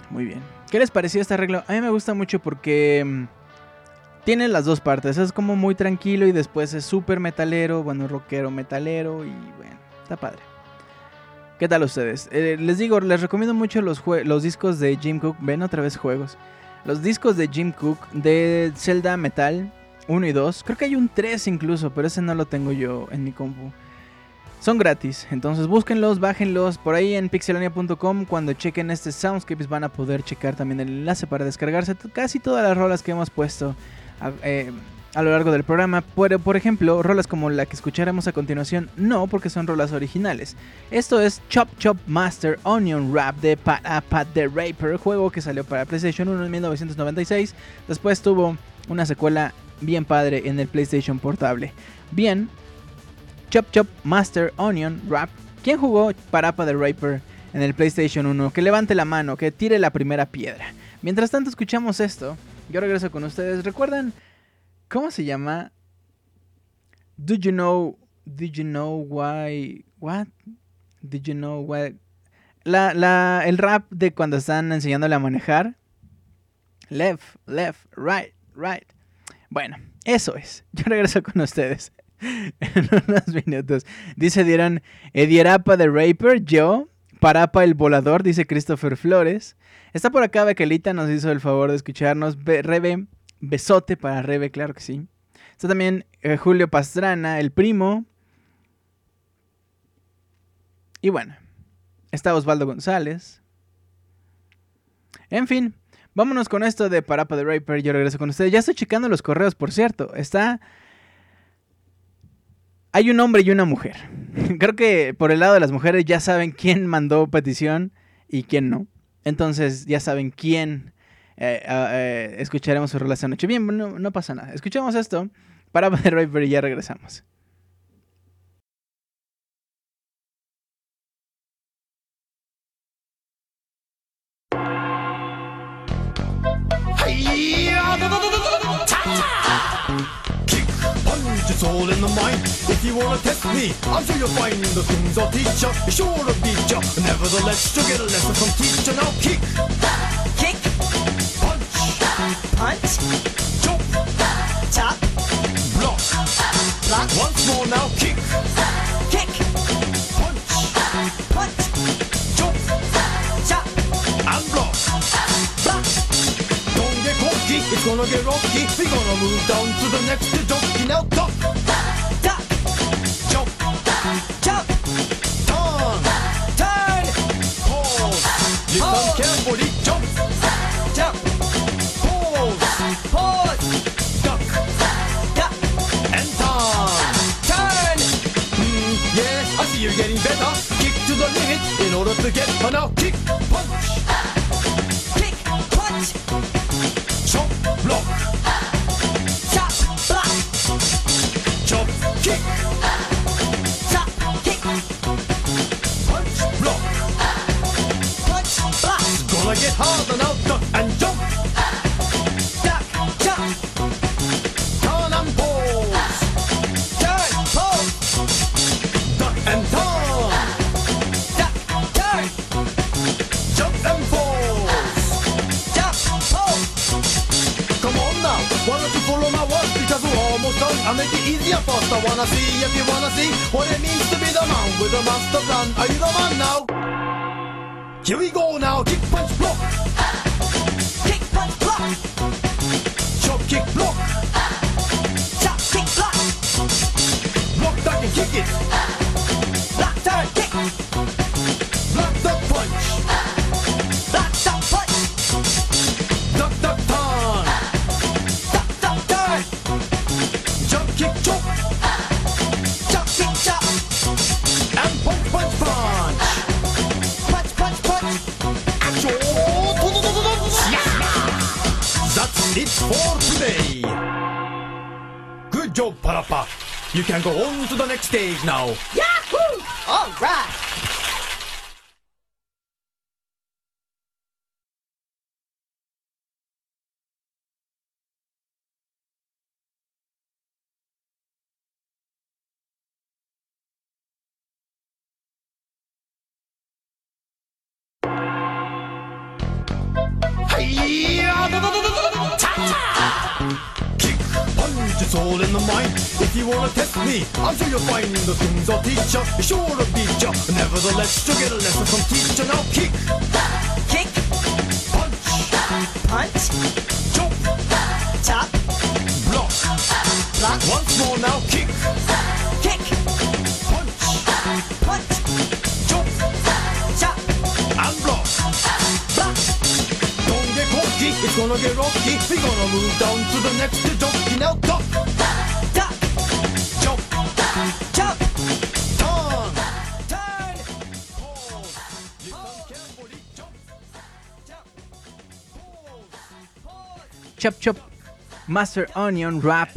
Muy bien. ¿Qué les pareció este arreglo? A mí me gusta mucho porque mm, tiene las dos partes. Es como muy tranquilo y después es súper metalero, bueno, rockero, metalero y bueno, está padre. ¿Qué tal ustedes? Eh, les digo, les recomiendo mucho los, los discos de Jim Cook. Ven otra vez juegos. Los discos de Jim Cook de Zelda Metal 1 y 2. Creo que hay un 3 incluso, pero ese no lo tengo yo en mi compu. Son gratis, entonces búsquenlos, bájenlos. Por ahí en pixelania.com, cuando chequen este Soundscapes van a poder checar también el enlace para descargarse casi todas las rolas que hemos puesto a, eh, lo largo del programa. Por, por ejemplo, rolas como la que escucharemos a continuación, no, porque son rolas originales. Esto es Chop Chop Master Onion Rap de Pat, a Pat the Raper, juego que salió para PlayStation 1 en 1996. Después tuvo una secuela bien padre en el PlayStation Portable. Bien, Chop Chop Master Onion Rap. ¿Quién jugó Parapa the Raper en el PlayStation 1? Que levante la mano, que tire la primera piedra. Mientras tanto escuchamos esto, yo regreso con ustedes. ¿Recuerdan cómo se llama? Do you know? Did you know why? What? Did you know why? La, la, el rap de cuando están enseñándole a manejar. Left, left, right, right. Bueno, eso es. Yo regreso con ustedes en unos minutos. Dice Dieron, Edierapa de Raper, yo. Parapa el volador, dice Christopher Flores. Está por acá Bequelita, nos hizo el favor de escucharnos. Be- Rebe, besote para Rebe, claro que sí. Está también eh, Julio Pastrana, el primo. Y bueno, está Osvaldo González. En fin, vámonos con esto de Parapa de Raper. Yo regreso con ustedes. Ya estoy checando los correos, por cierto. Está. Hay un hombre y una mujer. Creo que por el lado de las mujeres ya saben quién mandó petición y quién no. Entonces ya saben quién eh, eh, escucharemos su relación noche. Bien, no, no pasa nada. Escuchamos esto. Parapa de Raper y ya regresamos. All in the mind. If you wanna test me, I'm sure you'll find the things I'll teach ya sure to beat ya. Nevertheless, you'll get a lesson from teacher. Now kick, kick, punch, punch, chop, chop, block. Block, Once more now, kick, kick, punch, punch, chop, chop, and block. Block, Don't get cocky, it's gonna get rocky. We're gonna move down to the next jockey Now duck, duck, jump, jump, turn, turn, pause Listen Pause. carefully, jump, jump, pause pause, Duck, duck, and turn. Turn, Mm, yeah, I see you're getting better. Kick to the limit in order to get her now. Kick, can go on to the next stage now. Me, sure you'll find the things I'll teach ya. Sure to beat ya. Nevertheless, you'll get a lesson from teacher. Now kick, Kick, punch, punch, jump, chop, block. block, Once more now, kick, kick, punch, punch, jump, chop, and block. block. Don't get cocky, it's gonna get rocky. We're gonna move down to the next jockey. Now Duck, Chop Chop Master Onion Rap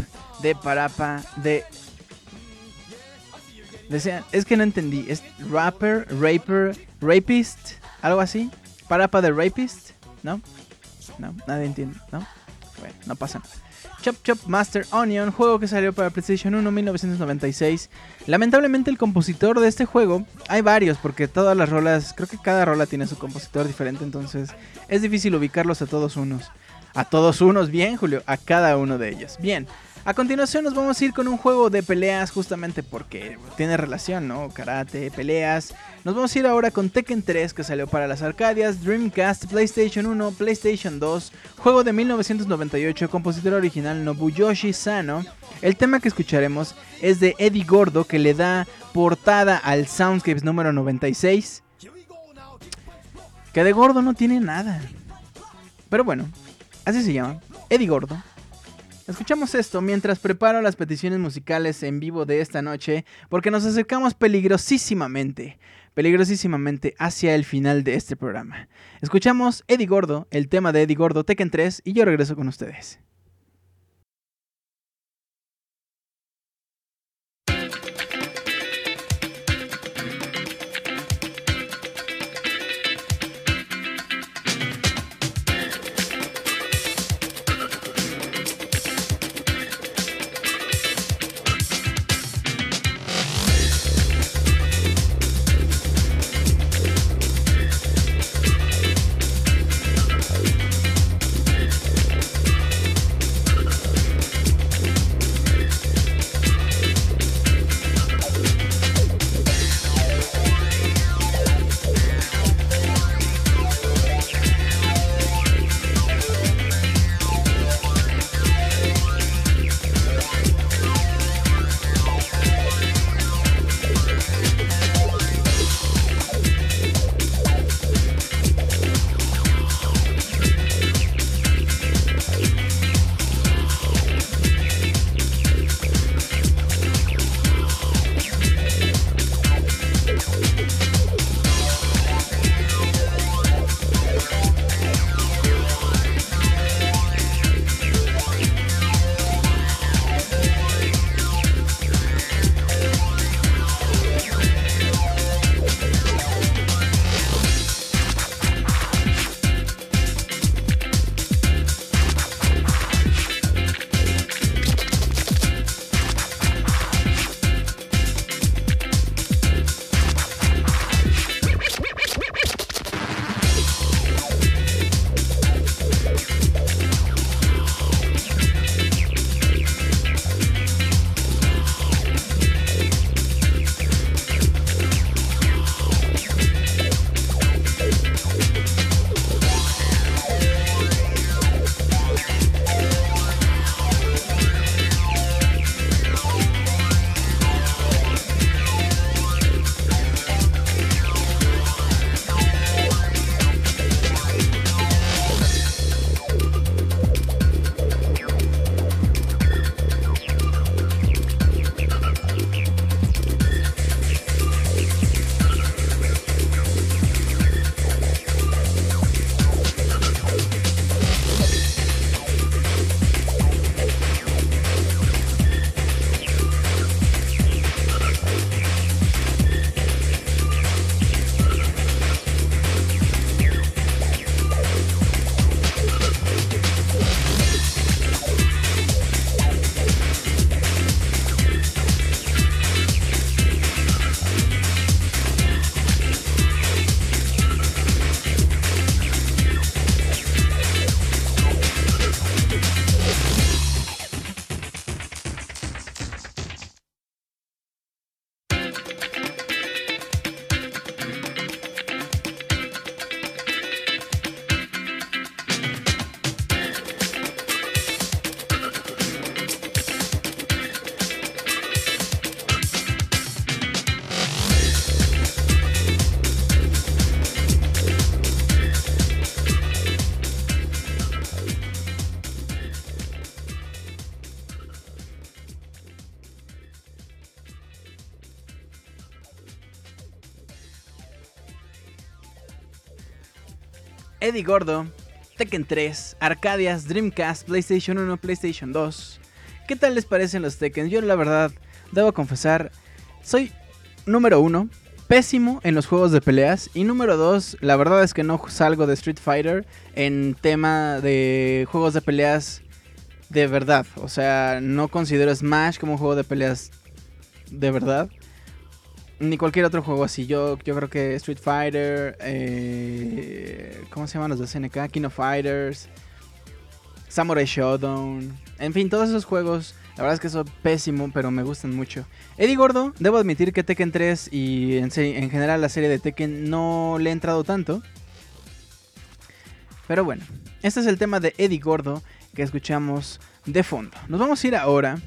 de Parapa de... Es que no entendí, es rapper, raper, rapist, algo así. Parapa de rapist, ¿no? No, nadie entiende, ¿no? Bueno, no pasa nada. Chop Chop Master Onion, juego que salió para PlayStation 1 1996. Lamentablemente el compositor de este juego, hay varios porque todas las rolas, creo que cada rola tiene su compositor diferente, entonces es difícil ubicarlos a todos unos. A todos unos, bien Julio, a cada uno de ellos. Bien, a continuación nos vamos a ir con un juego de peleas justamente porque tiene relación, ¿no? Karate, peleas. Nos vamos a ir ahora con Tekken 3 que salió para las Arcadias, Dreamcast, PlayStation 1, PlayStation 2, juego de 1998, compositor original Nobuyoshi Sano. El tema que escucharemos es de Eddie Gordo que le da portada al Soundscapes número 96. Que de gordo no tiene nada. Pero bueno, así se llama, Eddie Gordo. Escuchamos esto mientras preparo las peticiones musicales en vivo de esta noche, porque nos acercamos peligrosísimamente, peligrosísimamente hacia el final de este programa. Escuchamos Eddie Gordo, el tema de Eddie Gordo Tekken 3, y yo regreso con ustedes. Eddie Gordo, Tekken 3, Arcadias, Dreamcast, PlayStation 1, PlayStation 2. ¿Qué tal les parecen los Tekken? Yo la verdad, debo confesar, soy número uno, pésimo en los juegos de peleas. Y número dos, la verdad es que no salgo de Street Fighter en tema de juegos de peleas de verdad. O sea, no considero Smash como un juego de peleas de verdad. Ni cualquier otro juego así. Yo, yo creo que Street Fighter, eh, ¿cómo se llaman los de SNK? King of Fighters, Samurai Showdown. En fin, todos esos juegos, la verdad es que son pésimo, pero me gustan mucho. Eddie Gordo, debo admitir que Tekken 3 y en, en general la serie de Tekken no le he entrado tanto. Pero bueno, este es el tema de Eddie Gordo que escuchamos de fondo. Nos vamos a ir ahora.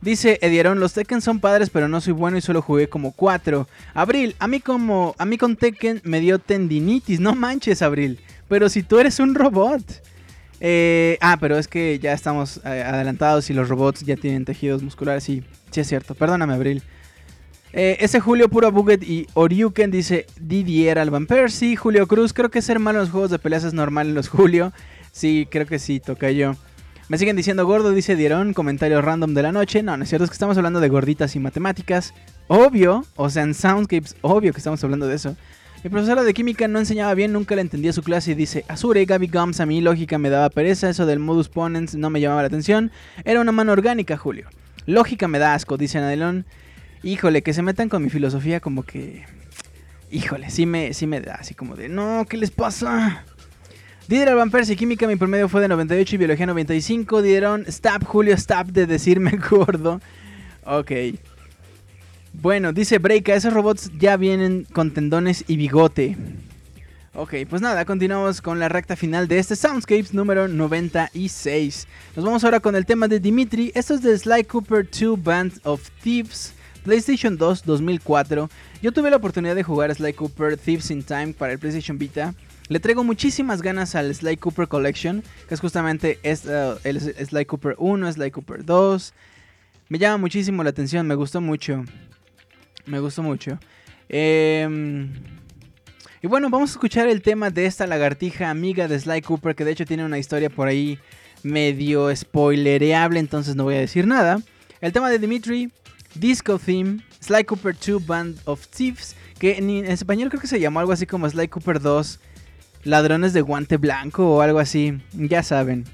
Dice Edieron, los Tekken son padres, pero no soy bueno y solo jugué como 4. Abril, a mí como a mí con Tekken me dio tendinitis, no manches, Abril. Pero si tú eres un robot. Eh, ah, pero es que ya estamos eh, adelantados y los robots ya tienen tejidos musculares. Sí, sí es cierto. Perdóname, Abril. Eh, ese Julio Puro Buget y Oriuken dice Didier Alban Percy. Julio Cruz, creo que ser malo en los juegos de peleas es normal en los Julio. Sí, creo que sí, toca yo. Me siguen diciendo gordo, dice Dieron, comentario random de la noche. No, no es cierto, es que estamos hablando de gorditas y matemáticas. Obvio, o sea, en Soundscapes, obvio que estamos hablando de eso. Mi profesora de química no enseñaba bien, nunca le entendía su clase y dice, Azure, Gaby Gums, a mí lógica me daba pereza, eso del modus ponens no me llamaba la atención. Era una mano orgánica, Julio. Lógica me da asco, dice Nadelón. Híjole, que se metan con mi filosofía como que... Híjole, sí me, sí me da así como de, no, ¿qué les pasa? Didier Alban Percy, química, mi promedio fue de 98 y biología 95. Dieron stop, Julio, stop de decirme gordo. Ok. Bueno, dice Breaka, esos robots ya vienen con tendones y bigote. Ok, pues nada, continuamos con la recta final de este Soundscapes número 96. Nos vamos ahora con el tema de Dimitri. Esto es de Sly Cooper 2 Band of Thieves, PlayStation 2 2004. Yo tuve la oportunidad de jugar Sly Cooper Thieves in Time para el PlayStation Vita. Le traigo muchísimas ganas al Sly Cooper Collection, que es justamente esta- el Sly Cooper 1, Sly Cooper 2. Me llama muchísimo la atención, me gustó mucho. Me gustó mucho. Em, y bueno, vamos a escuchar el tema de esta lagartija amiga de Sly Cooper, que de hecho tiene una historia por ahí medio spoilereable, entonces no voy a decir nada. El tema de Dimitri, Disco Theme, Sly Cooper 2 Band of Thieves, que en español creo que se llamó algo así como Sly Cooper 2 Ladrones de Guante Blanco o algo así, ya saben,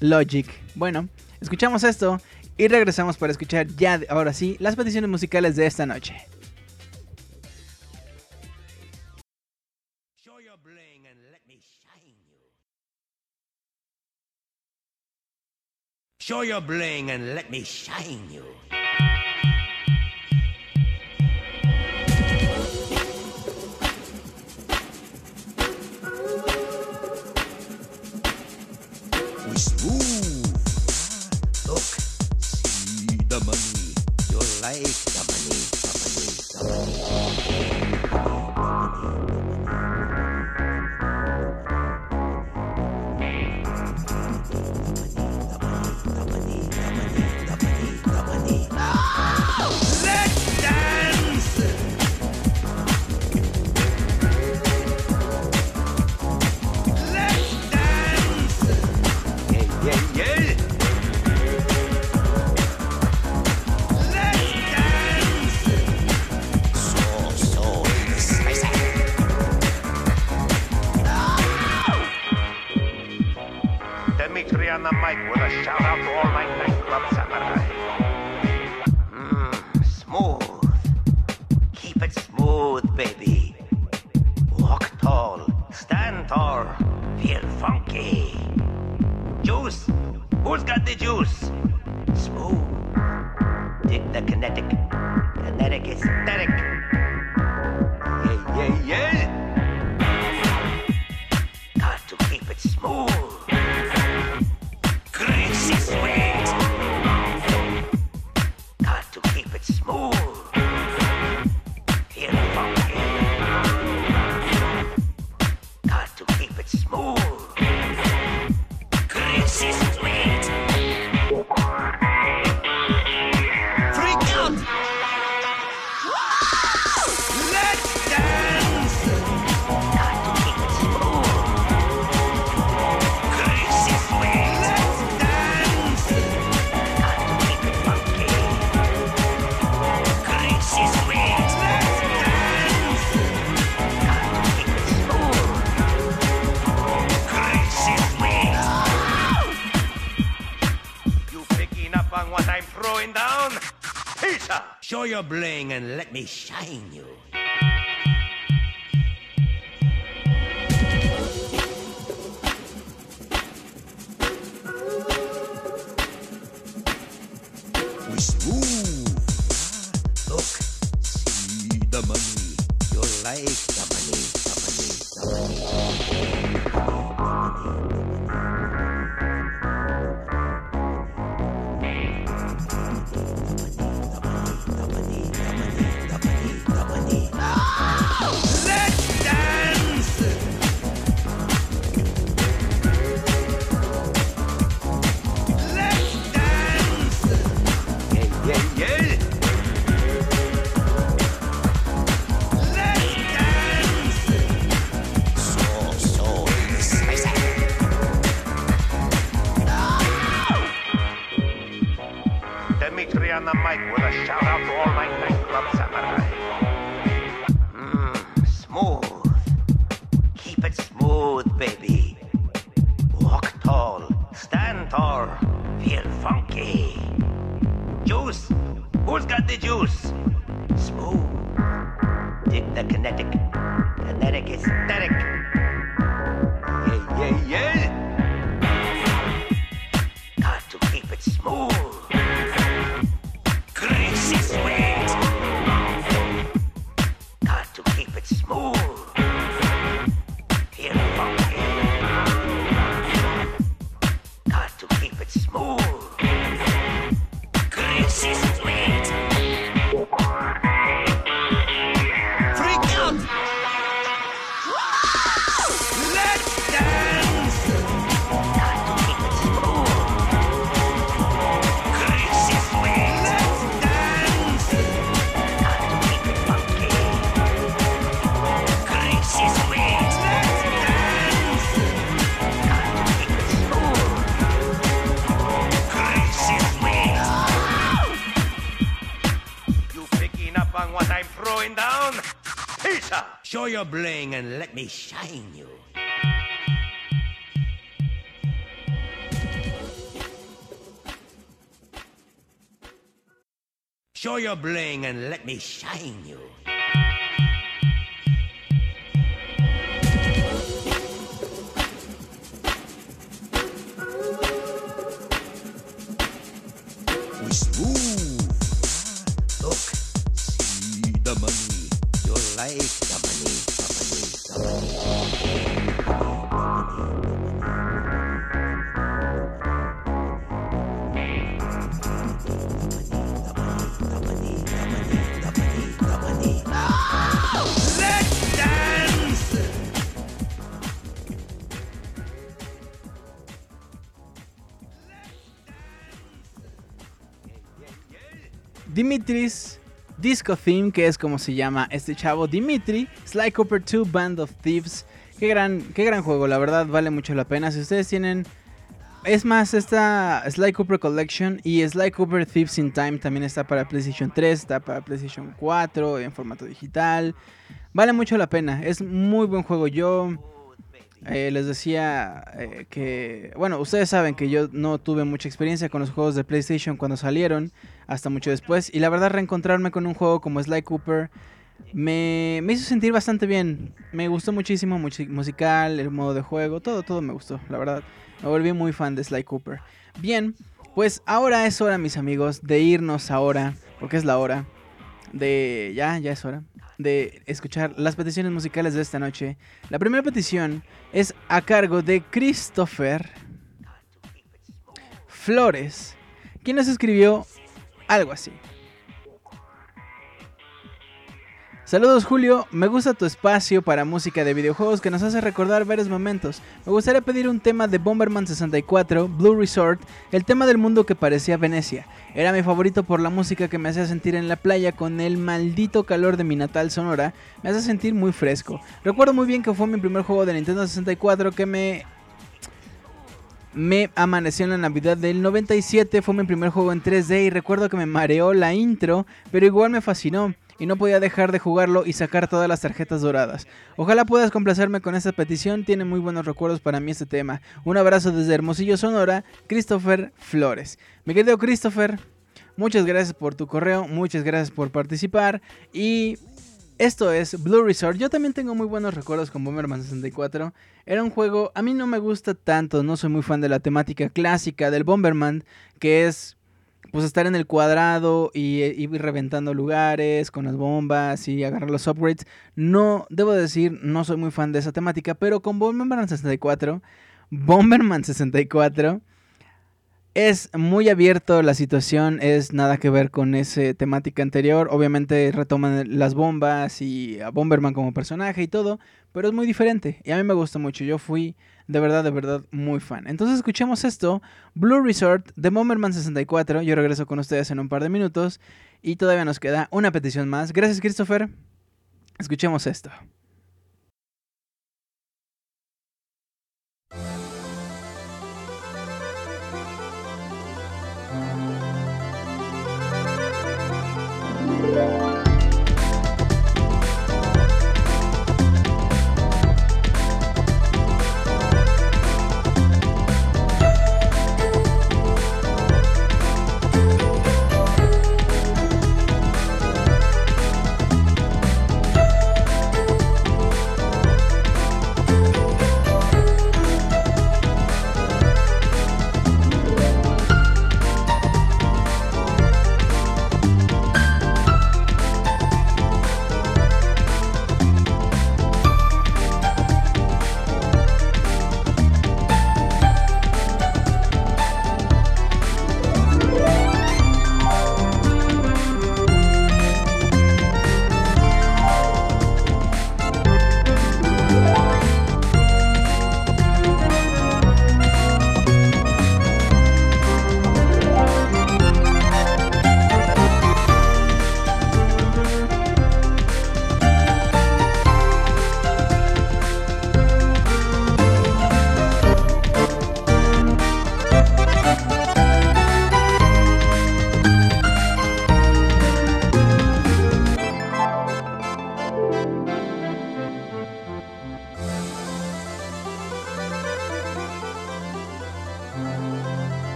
Logic. Bueno, escuchamos esto y regresamos para escuchar ya, ahora sí, las peticiones musicales de esta noche. Show your bling and let me shine you. You like the money, Your bling and let me shine your bling and let me shine you. Show your bling and let me shine you. Dimitri's Disco Theme, que es como se llama este chavo, Dimitri, Sly Cooper 2 Band of Thieves. Qué gran, qué gran juego, la verdad vale mucho la pena. Si ustedes tienen... Es más, esta Sly Cooper Collection y Sly Cooper Thieves in Time también está para PlayStation 3, está para PlayStation 4 en formato digital. Vale mucho la pena, es muy buen juego. Yo eh, les decía eh, que, bueno, ustedes saben que yo no tuve mucha experiencia con los juegos de PlayStation cuando salieron, hasta mucho después. Y la verdad, reencontrarme con un juego como Sly Cooper me, me hizo sentir bastante bien. Me gustó muchísimo, musical, el modo de juego, todo, todo me gustó, la verdad. Me volví muy fan de Sly Cooper. Bien, pues ahora es hora, mis amigos, de irnos ahora, porque es la hora de... Ya, ya es hora. De escuchar las peticiones musicales de esta noche. La primera petición es a cargo de Christopher Flores, quien nos escribió algo así. Saludos Julio, me gusta tu espacio para música de videojuegos que nos hace recordar varios momentos. Me gustaría pedir un tema de Bomberman 64, Blue Resort, el tema del mundo que parecía Venecia. Era mi favorito por la música que me hacía sentir en la playa con el maldito calor de mi natal Sonora, me hace sentir muy fresco. Recuerdo muy bien que fue mi primer juego de Nintendo 64 que me me amaneció en la Navidad del 97, fue mi primer juego en 3D y recuerdo que me mareó la intro, pero igual me fascinó y no podía dejar de jugarlo y sacar todas las tarjetas doradas. Ojalá puedas complacerme con esta petición, tiene muy buenos recuerdos para mí este tema. Un abrazo desde Hermosillo, Sonora, Christopher Flores. Mi querido Christopher, Muchas gracias por tu correo, muchas gracias por participar y esto es Blue Resort. Yo también tengo muy buenos recuerdos con Bomberman 64. Era un juego, a mí no me gusta tanto, no soy muy fan de la temática clásica del Bomberman, que es pues estar en el cuadrado y eh, ir reventando lugares con las bombas y agarrar los upgrades. No, debo decir, no soy muy fan de esa temática, pero con Bomberman 64, Bomberman 64 es muy abierto la situación, es nada que ver con esa temática anterior. Obviamente retoman las bombas y a Bomberman como personaje y todo, pero es muy diferente y a mí me gusta mucho. Yo fui de verdad, de verdad muy fan. Entonces escuchemos esto, Blue Resort de Bomberman 64. Yo regreso con ustedes en un par de minutos y todavía nos queda una petición más. Gracias Christopher. Escuchemos esto.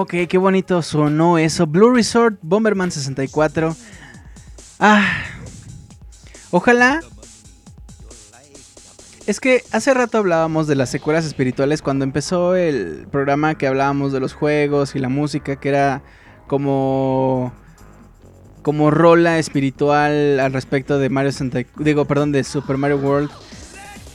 Ok, qué bonito sonó eso. Blue Resort, Bomberman 64. Ah. Ojalá. Es que hace rato hablábamos de las secuelas espirituales cuando empezó el programa que hablábamos de los juegos y la música, que era como como rola espiritual al respecto de Mario 64, digo, perdón, de Super Mario World.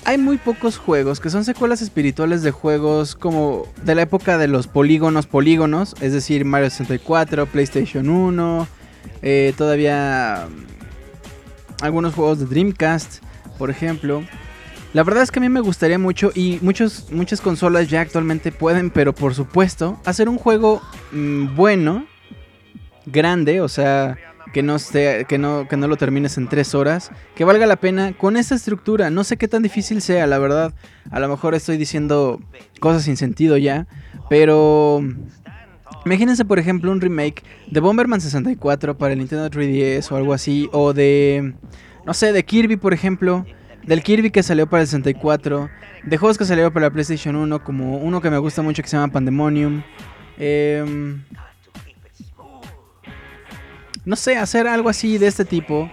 Hay muy pocos juegos que son secuelas espirituales de juegos como de la época de los polígonos, polígonos, es decir, Mario 64, PlayStation 1, eh, todavía mm, algunos juegos de Dreamcast, por ejemplo. La verdad es que a mí me gustaría mucho y muchos, muchas consolas ya actualmente pueden, pero por supuesto, hacer un juego mm, bueno grande, o sea, que no, esté, que, no, que no lo termines en tres horas, que valga la pena con esta estructura. No sé qué tan difícil sea, la verdad. A lo mejor estoy diciendo cosas sin sentido ya, pero imagínense, por ejemplo, un remake de Bomberman 64 para el Nintendo 3DS o algo así, o de, no sé, de Kirby, por ejemplo. Del Kirby que salió para el 64, de juegos que salieron para la PlayStation 1, como uno que me gusta mucho que se llama Pandemonium. Em, no sé, hacer algo así de este tipo.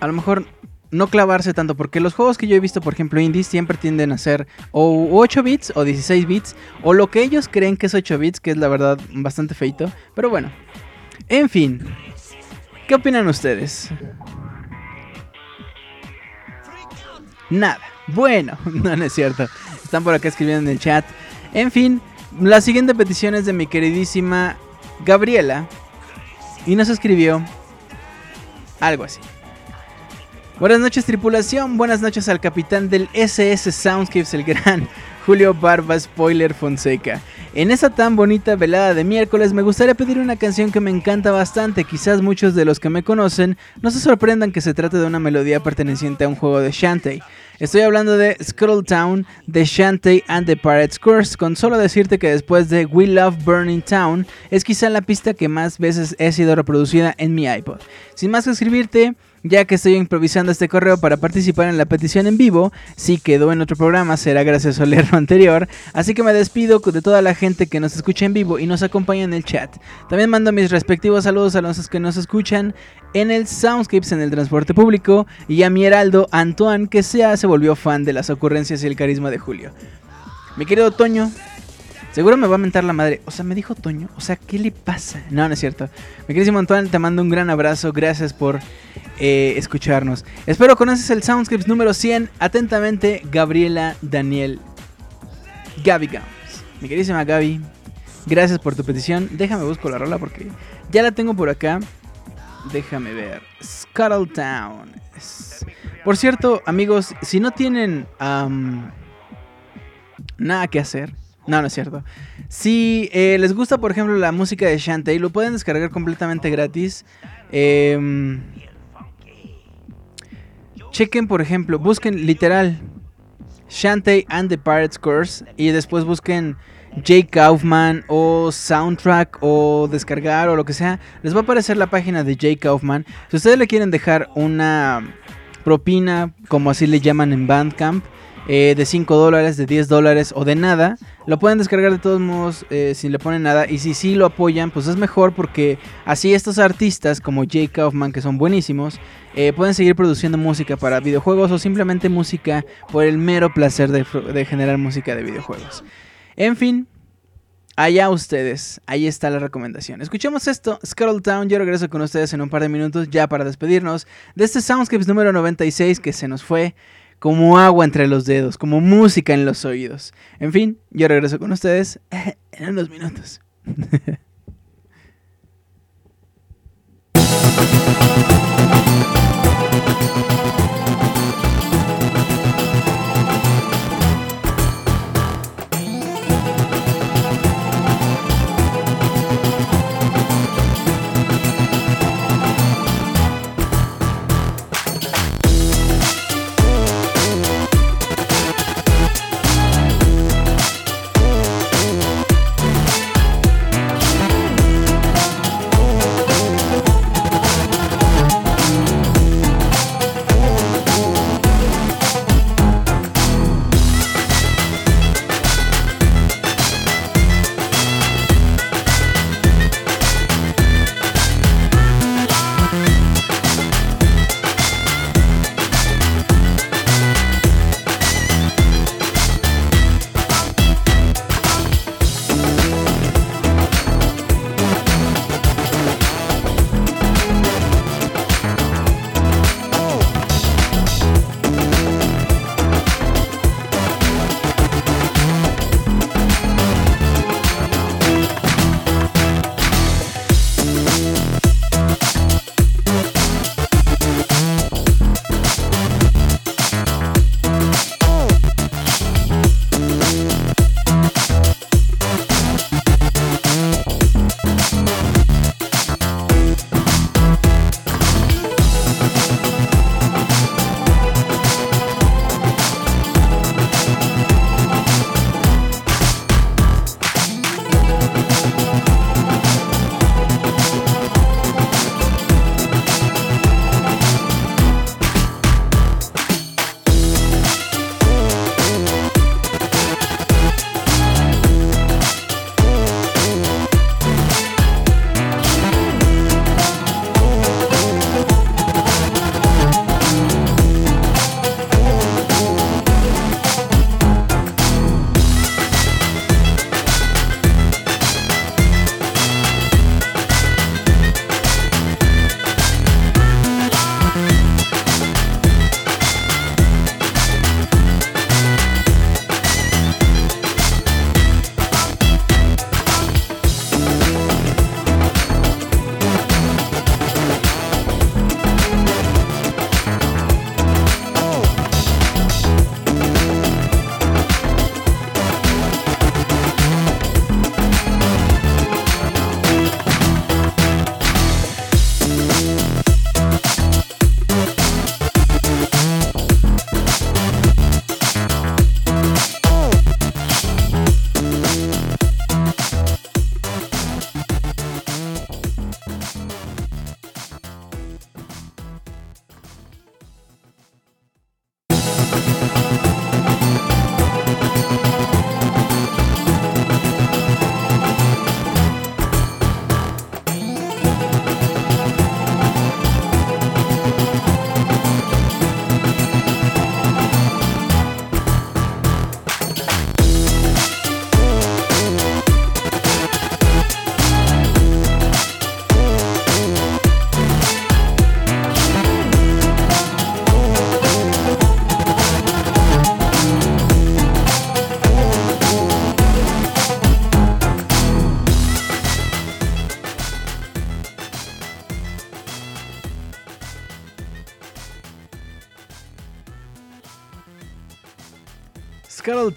A lo mejor no clavarse tanto, porque los juegos que yo he visto, por ejemplo, indies, siempre tienden a ser o 8 bits o 16 bits, o lo que ellos creen que es 8 bits, que es la verdad bastante feito. Pero bueno, en fin, ¿qué opinan ustedes? Nada. Bueno, no, no es cierto. Están por acá escribiendo en el chat. En fin, la siguiente petición es de mi queridísima Gabriela. Y nos escribió algo así. Buenas noches tripulación, buenas noches al capitán del SS Soundscapes, el gran Julio Barba Spoiler Fonseca. En esta tan bonita velada de miércoles me gustaría pedir una canción que me encanta bastante, quizás muchos de los que me conocen no se sorprendan que se trate de una melodía perteneciente a un juego de Shantae. Estoy hablando de Scuttle Town de Shantae and the Pirates Curse, con solo decirte que después de We Love Burning Town es quizá la pista que más veces he sido reproducida en mi iPod. Sin más que escribirte, ya que estoy improvisando este correo para participar en la petición en vivo, si quedó en otro programa será gracias a leerlo anterior, así que me despido de toda la gente que nos escucha en vivo y nos acompaña en el chat. También mando mis respectivos saludos a los que nos escuchan en el Soundscapes en el transporte público y a mi heraldo Antoine que se volvió fan de las ocurrencias y el carisma de Julio. Mi querido Toño, Seguro me va a mentar la madre. O sea, me dijo Toño. O sea, ¿qué le pasa? No, no es cierto. Mi querido Antoine, te mando un gran abrazo. Gracias por eh, escucharnos. Espero conoces el Soundscripts número 100. Atentamente, Gabriela Daniel Gaby Gams. Mi queridísima Gaby, gracias por tu petición. Déjame busco la rola porque ya la tengo por acá. Déjame ver. Scuttle Town. Por cierto, amigos, si no tienen nada que hacer, no, no es cierto. Si eh, les gusta, por ejemplo, la música de Shantae, lo pueden descargar completamente gratis. Em, chequen, por ejemplo, busquen literal Shantae and the Pirates Course y después busquen Jake Kaufman o soundtrack o descargar o lo que sea. Les va a aparecer la página de Jake Kaufman. Si ustedes le quieren dejar una propina, como así le llaman en Bandcamp, eh, de 5 dólares, de 10 dólares o de nada, lo pueden descargar de todos modos eh, si le ponen nada. Y si sí lo apoyan, pues es mejor porque así estos artistas como Jake Kaufman, que son buenísimos, eh, pueden seguir produciendo música para videojuegos o simplemente música por el mero placer de, de generar música de videojuegos. En fin, Allá ustedes, ahí está la recomendación. Escuchemos esto, Scuttle Town, yo regreso con ustedes en un par de minutos ya para despedirnos de este Soundscapes número 96 que se nos fue como agua entre los dedos, como música en los oídos. En fin, yo regreso con ustedes en unos minutos.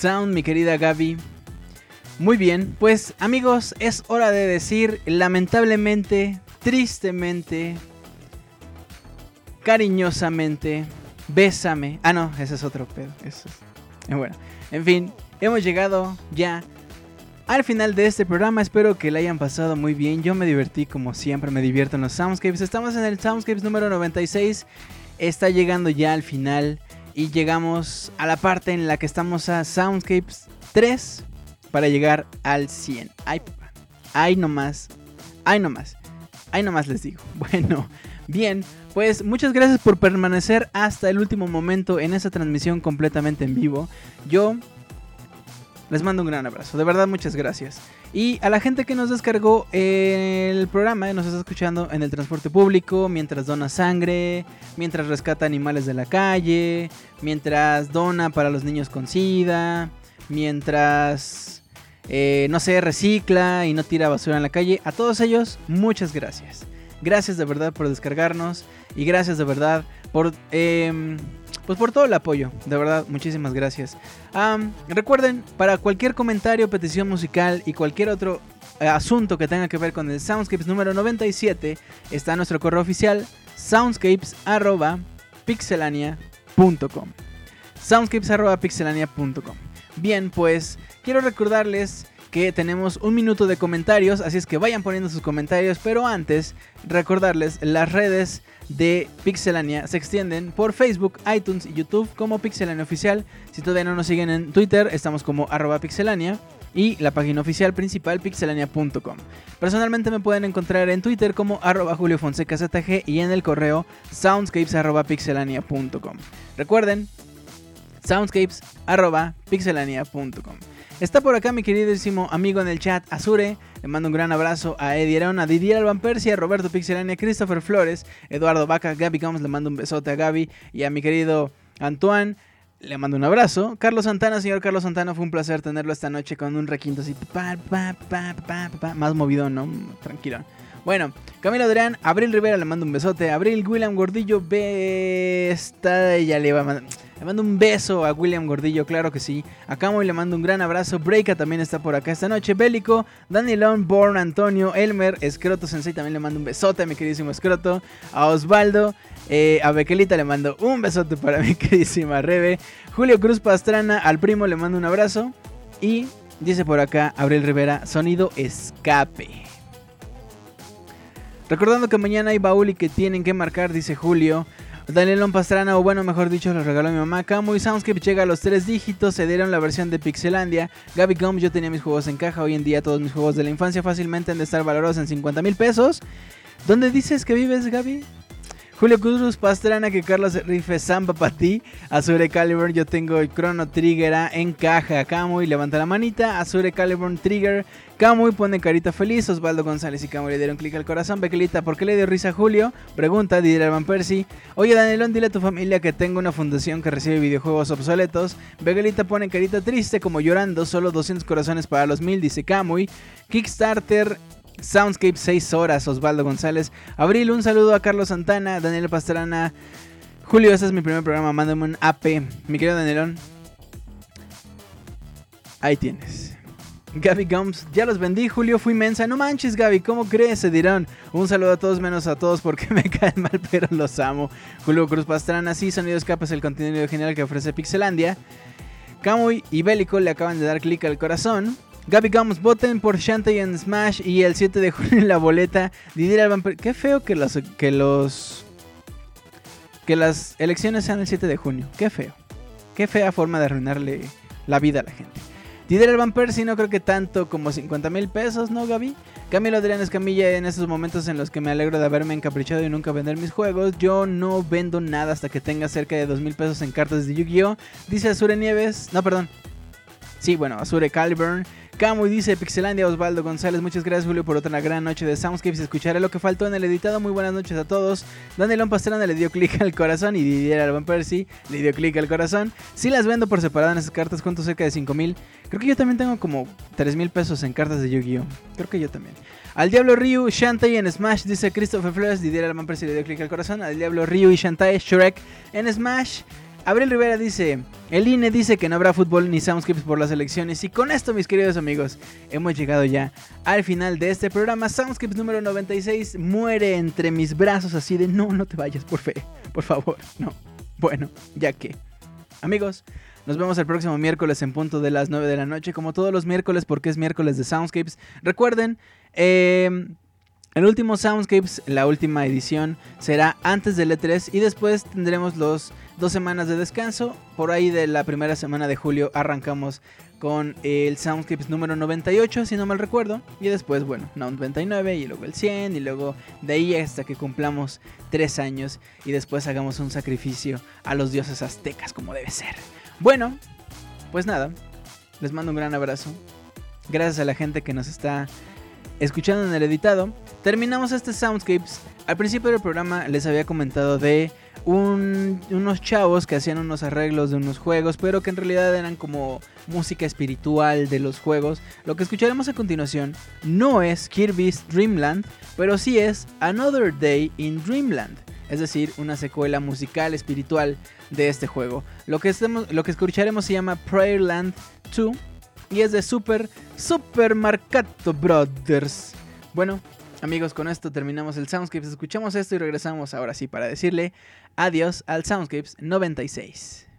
Town, mi querida Gaby. Muy bien, pues amigos, es hora de decir lamentablemente, tristemente, cariñosamente, bésame. Ah, no, ese es otro pedo. Eso es- eh, Bueno, en fin, hemos llegado ya al final de este programa. Espero que le hayan pasado muy bien. Yo me divertí como siempre, me divierto en los Soundscapes. Estamos en el Soundscapes número 96. Está llegando ya al final y llegamos a la parte en la que estamos a Soundscapes 3 para llegar al 100. Ay. Ay, nomás. Ay, nomás. Ay, nomás les digo. Bueno, bien. Pues muchas gracias por permanecer hasta el último momento en esa transmisión completamente en vivo. Yo les mando un gran abrazo. De verdad, muchas gracias. Y a la gente que nos descargó el programa y nos está escuchando en el transporte público, mientras dona sangre, mientras rescata animales de la calle, mientras dona para los niños con SIDA, mientras, eh, no sé, recicla y no tira basura en la calle. A todos ellos, muchas gracias. Gracias de verdad por descargarnos y gracias de verdad por... em, pues por todo el apoyo, de verdad, muchísimas gracias. Recuerden, para cualquier comentario, petición musical y cualquier otro eh, asunto que tenga que ver con el Soundscapes número 97, está nuestro correo oficial soundscapes.pixelania.com soundscapes.pixelania.com Bien, pues quiero recordarles que tenemos un minuto de comentarios, así es que vayan poniendo sus comentarios, pero antes recordarles las redes de Pixelania se extienden por Facebook, iTunes y YouTube como Pixelania Oficial. Si todavía no nos siguen en Twitter, estamos como arroba pixelania y la página oficial principal pixelania.com. Personalmente me pueden encontrar en Twitter como arroba Julio Fonseca ZG y en el correo soundscapes pixelania.com. Recuerden, soundscapes pixelania.com. Está por acá mi queridísimo amigo en el chat, Azure. Le mando un gran abrazo a Eddie Arón, a Didier Alban Persia, Roberto Pixelania, Christopher Flores, Eduardo Vaca, Gaby Gomes. Le mando un besote a Gaby y a mi querido Antoine. Le mando un abrazo. Carlos Santana, señor Carlos Santana, fue un placer tenerlo esta noche con un requinto así. pa, pa, pa, más movido, ¿no? Tranquilo. Bueno, Camilo Adrián, Abril Rivera, le mando un besote. Abril, William Gordillo, be... Está, ya le va a mandar. Le mando un beso a William Gordillo, claro que sí. A Camo y le mando un gran abrazo. Breaka también está por acá esta noche. Bélico, Danilón, Born, Antonio, Elmer, Escroto Sensei también le mando un besote a mi queridísimo Escroto. A Osvaldo, eh, a Bequelita le mando un besote para mi queridísima Rebe. Julio Cruz Pastrana, al primo le mando un abrazo. Y dice por acá Abril Rivera, sonido escape. Recordando que mañana hay baúl y que tienen que marcar, dice Julio. Danielón Pastrana, o bueno, mejor dicho, los regaló mi mamá. Camo y Soundscape llega a los tres dígitos. Se dieron la versión de Pixelandia. Gaby Gomes, yo tenía mis juegos en caja. Hoy en día todos mis juegos de la infancia fácilmente han de estar valorados en 50 mil pesos. ¿Dónde dices que vives, Gaby? Julio Cruz Pastrana, que Carlos Rife Samba para ti. Azure Caliburn, yo tengo el Chrono Trigger en caja. Camuy, levanta la manita. Azure Caliburn Trigger. Camuy pone carita feliz. Osvaldo González y Camuy le dieron clic al corazón. Bequelita, ¿por qué le dio risa a Julio? Pregunta, Didier Van Percy. Oye, Danielón, dile a tu familia que tengo una fundación que recibe videojuegos obsoletos. Bequelita pone carita triste, como llorando. Solo 200 corazones para los mil, dice Camuy. Kickstarter Soundscape 6 horas, Osvaldo González. Abril, un saludo a Carlos Santana, Daniel Pastrana. Julio, este es mi primer programa, mándame un AP. Mi querido Danielón. Ahí tienes. Gaby Gums, ya los vendí, Julio, fui mensa. No manches, Gaby, ¿cómo crees? Se dirán. Un saludo a todos menos a todos porque me caen mal, pero los amo. Julio Cruz Pastrana, sí, Sonido Escape es el contenido genial que ofrece Pixelandia. Camuy y Bélico le acaban de dar clic al corazón. Gaby Gums, voten por Shantae en Smash y el 7 de junio en la boleta. Didier Alban Qué feo que los, que los. Que las elecciones sean el 7 de junio. Qué feo. Qué fea forma de arruinarle la vida a la gente. Didier Alban Percy no creo que tanto como 50 mil pesos, ¿no, Gaby? Camilo Adrián Escamilla, en estos momentos en los que me alegro de haberme encaprichado y nunca vender mis juegos, yo no vendo nada hasta que tenga cerca de 2 mil pesos en cartas de Yu-Gi-Oh! Dice Azure Nieves, no, perdón. Sí, bueno, Azure Caliburn. Camu y dice Pixelandia Osvaldo González. Muchas gracias, Julio, por otra gran noche de Soundscapes. Escucharé lo que faltó en el editado. Muy buenas noches a todos. Danielón Pastrana le dio clic al corazón y Didier Alban Percy le dio clic al corazón. Si las vendo por separado en esas cartas, cuento cerca de 5 mil. Creo que yo también tengo como 3 mil pesos en cartas de Yu-Gi-Oh! Creo que yo también. Al Diablo Ryu, Shantae en Smash, dice Christopher Flores. Didier Alban Percy le dio clic al corazón. Al Diablo Ryu y Shantae, Shrek en Smash. Abril Rivera dice, el INE dice que no habrá fútbol ni soundscapes por las elecciones y con esto mis queridos amigos hemos llegado ya al final de este programa. Soundscapes número 96 muere entre mis brazos así de no, no te vayas por fe, por favor, no. Bueno, ya que. Amigos, nos vemos el próximo miércoles en punto de las 9 de la noche, como todos los miércoles porque es miércoles de Soundscapes. Recuerden, eh, el último Soundscapes, la última edición, será antes del E3 y después tendremos los dos semanas de descanso. Por ahí de la primera semana de julio arrancamos con el Soundscapes número 98, si no mal recuerdo. Y después, bueno, 99 y luego el 100 y luego de ahí hasta que cumplamos tres años y después hagamos un sacrificio a los dioses aztecas como debe ser. Bueno, pues nada, les mando un gran abrazo. Gracias a la gente que nos está escuchando en el editado. Terminamos este Soundscapes. Al principio del programa les había comentado de un- unos chavos que hacían unos arreglos de unos juegos, pero que en realidad eran como música espiritual de los juegos. Lo que escucharemos a continuación no es Kirby's Dreamland, pero sí es Another Day in Dreamland. Es decir, una secuela musical espiritual de este juego. Lo que, lo que escucharemos se llama Prayerland 2 y es de Super Super Marcato Brothers. Bueno, amigos, con esto terminamos el Soundscapes. Escuchamos esto y regresamos ahora sí para decirle adiós al Soundscapes 96.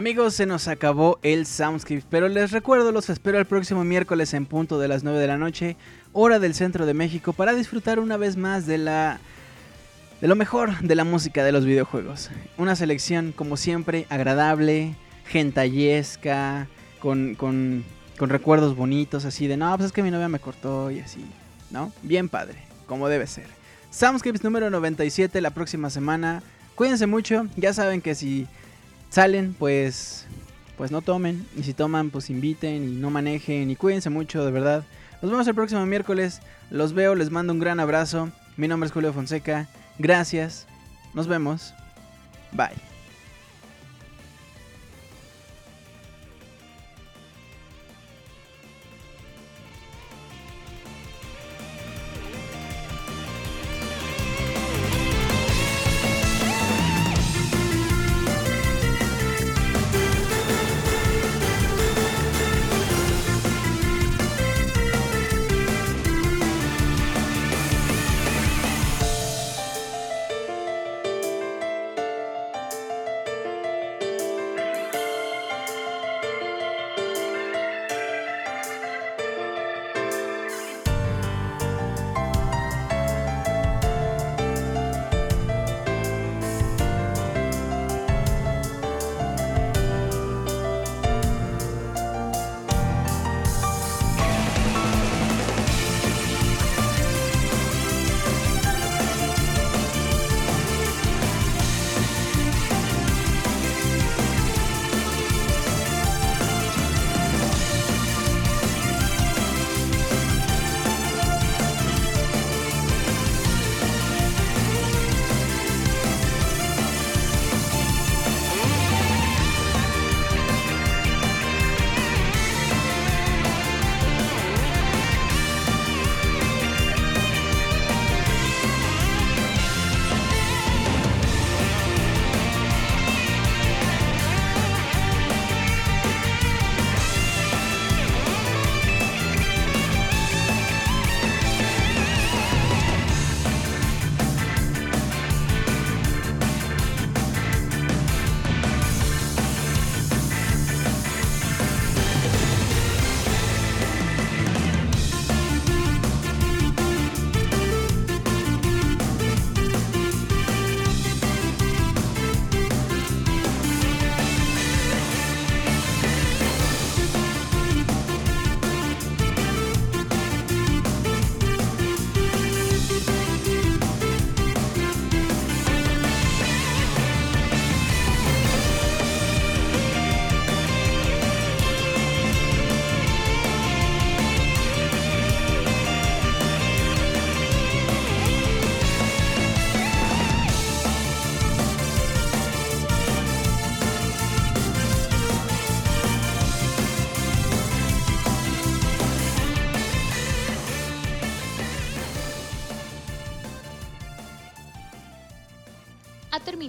Amigos, se nos acabó el Soundscape, pero les recuerdo, los espero el próximo miércoles en punto de las 9 de la noche, hora del centro de México, para disfrutar una vez más de la de lo mejor de la música de los videojuegos. Una selección, como siempre, agradable, gentayesca, con, con con recuerdos bonitos, así de, no, pues es que mi novia me cortó y así, ¿no? Bien padre, como debe ser. Soundscapes número 97 la próxima semana. Cuídense mucho, ya saben que si salen, pues pues no tomen y si toman, pues inviten y no manejen y cuídense mucho, de verdad. Nos vemos el próximo miércoles. Los veo, les mando un gran abrazo. Mi nombre es Julio Fonseca. Gracias. Nos vemos. Bye.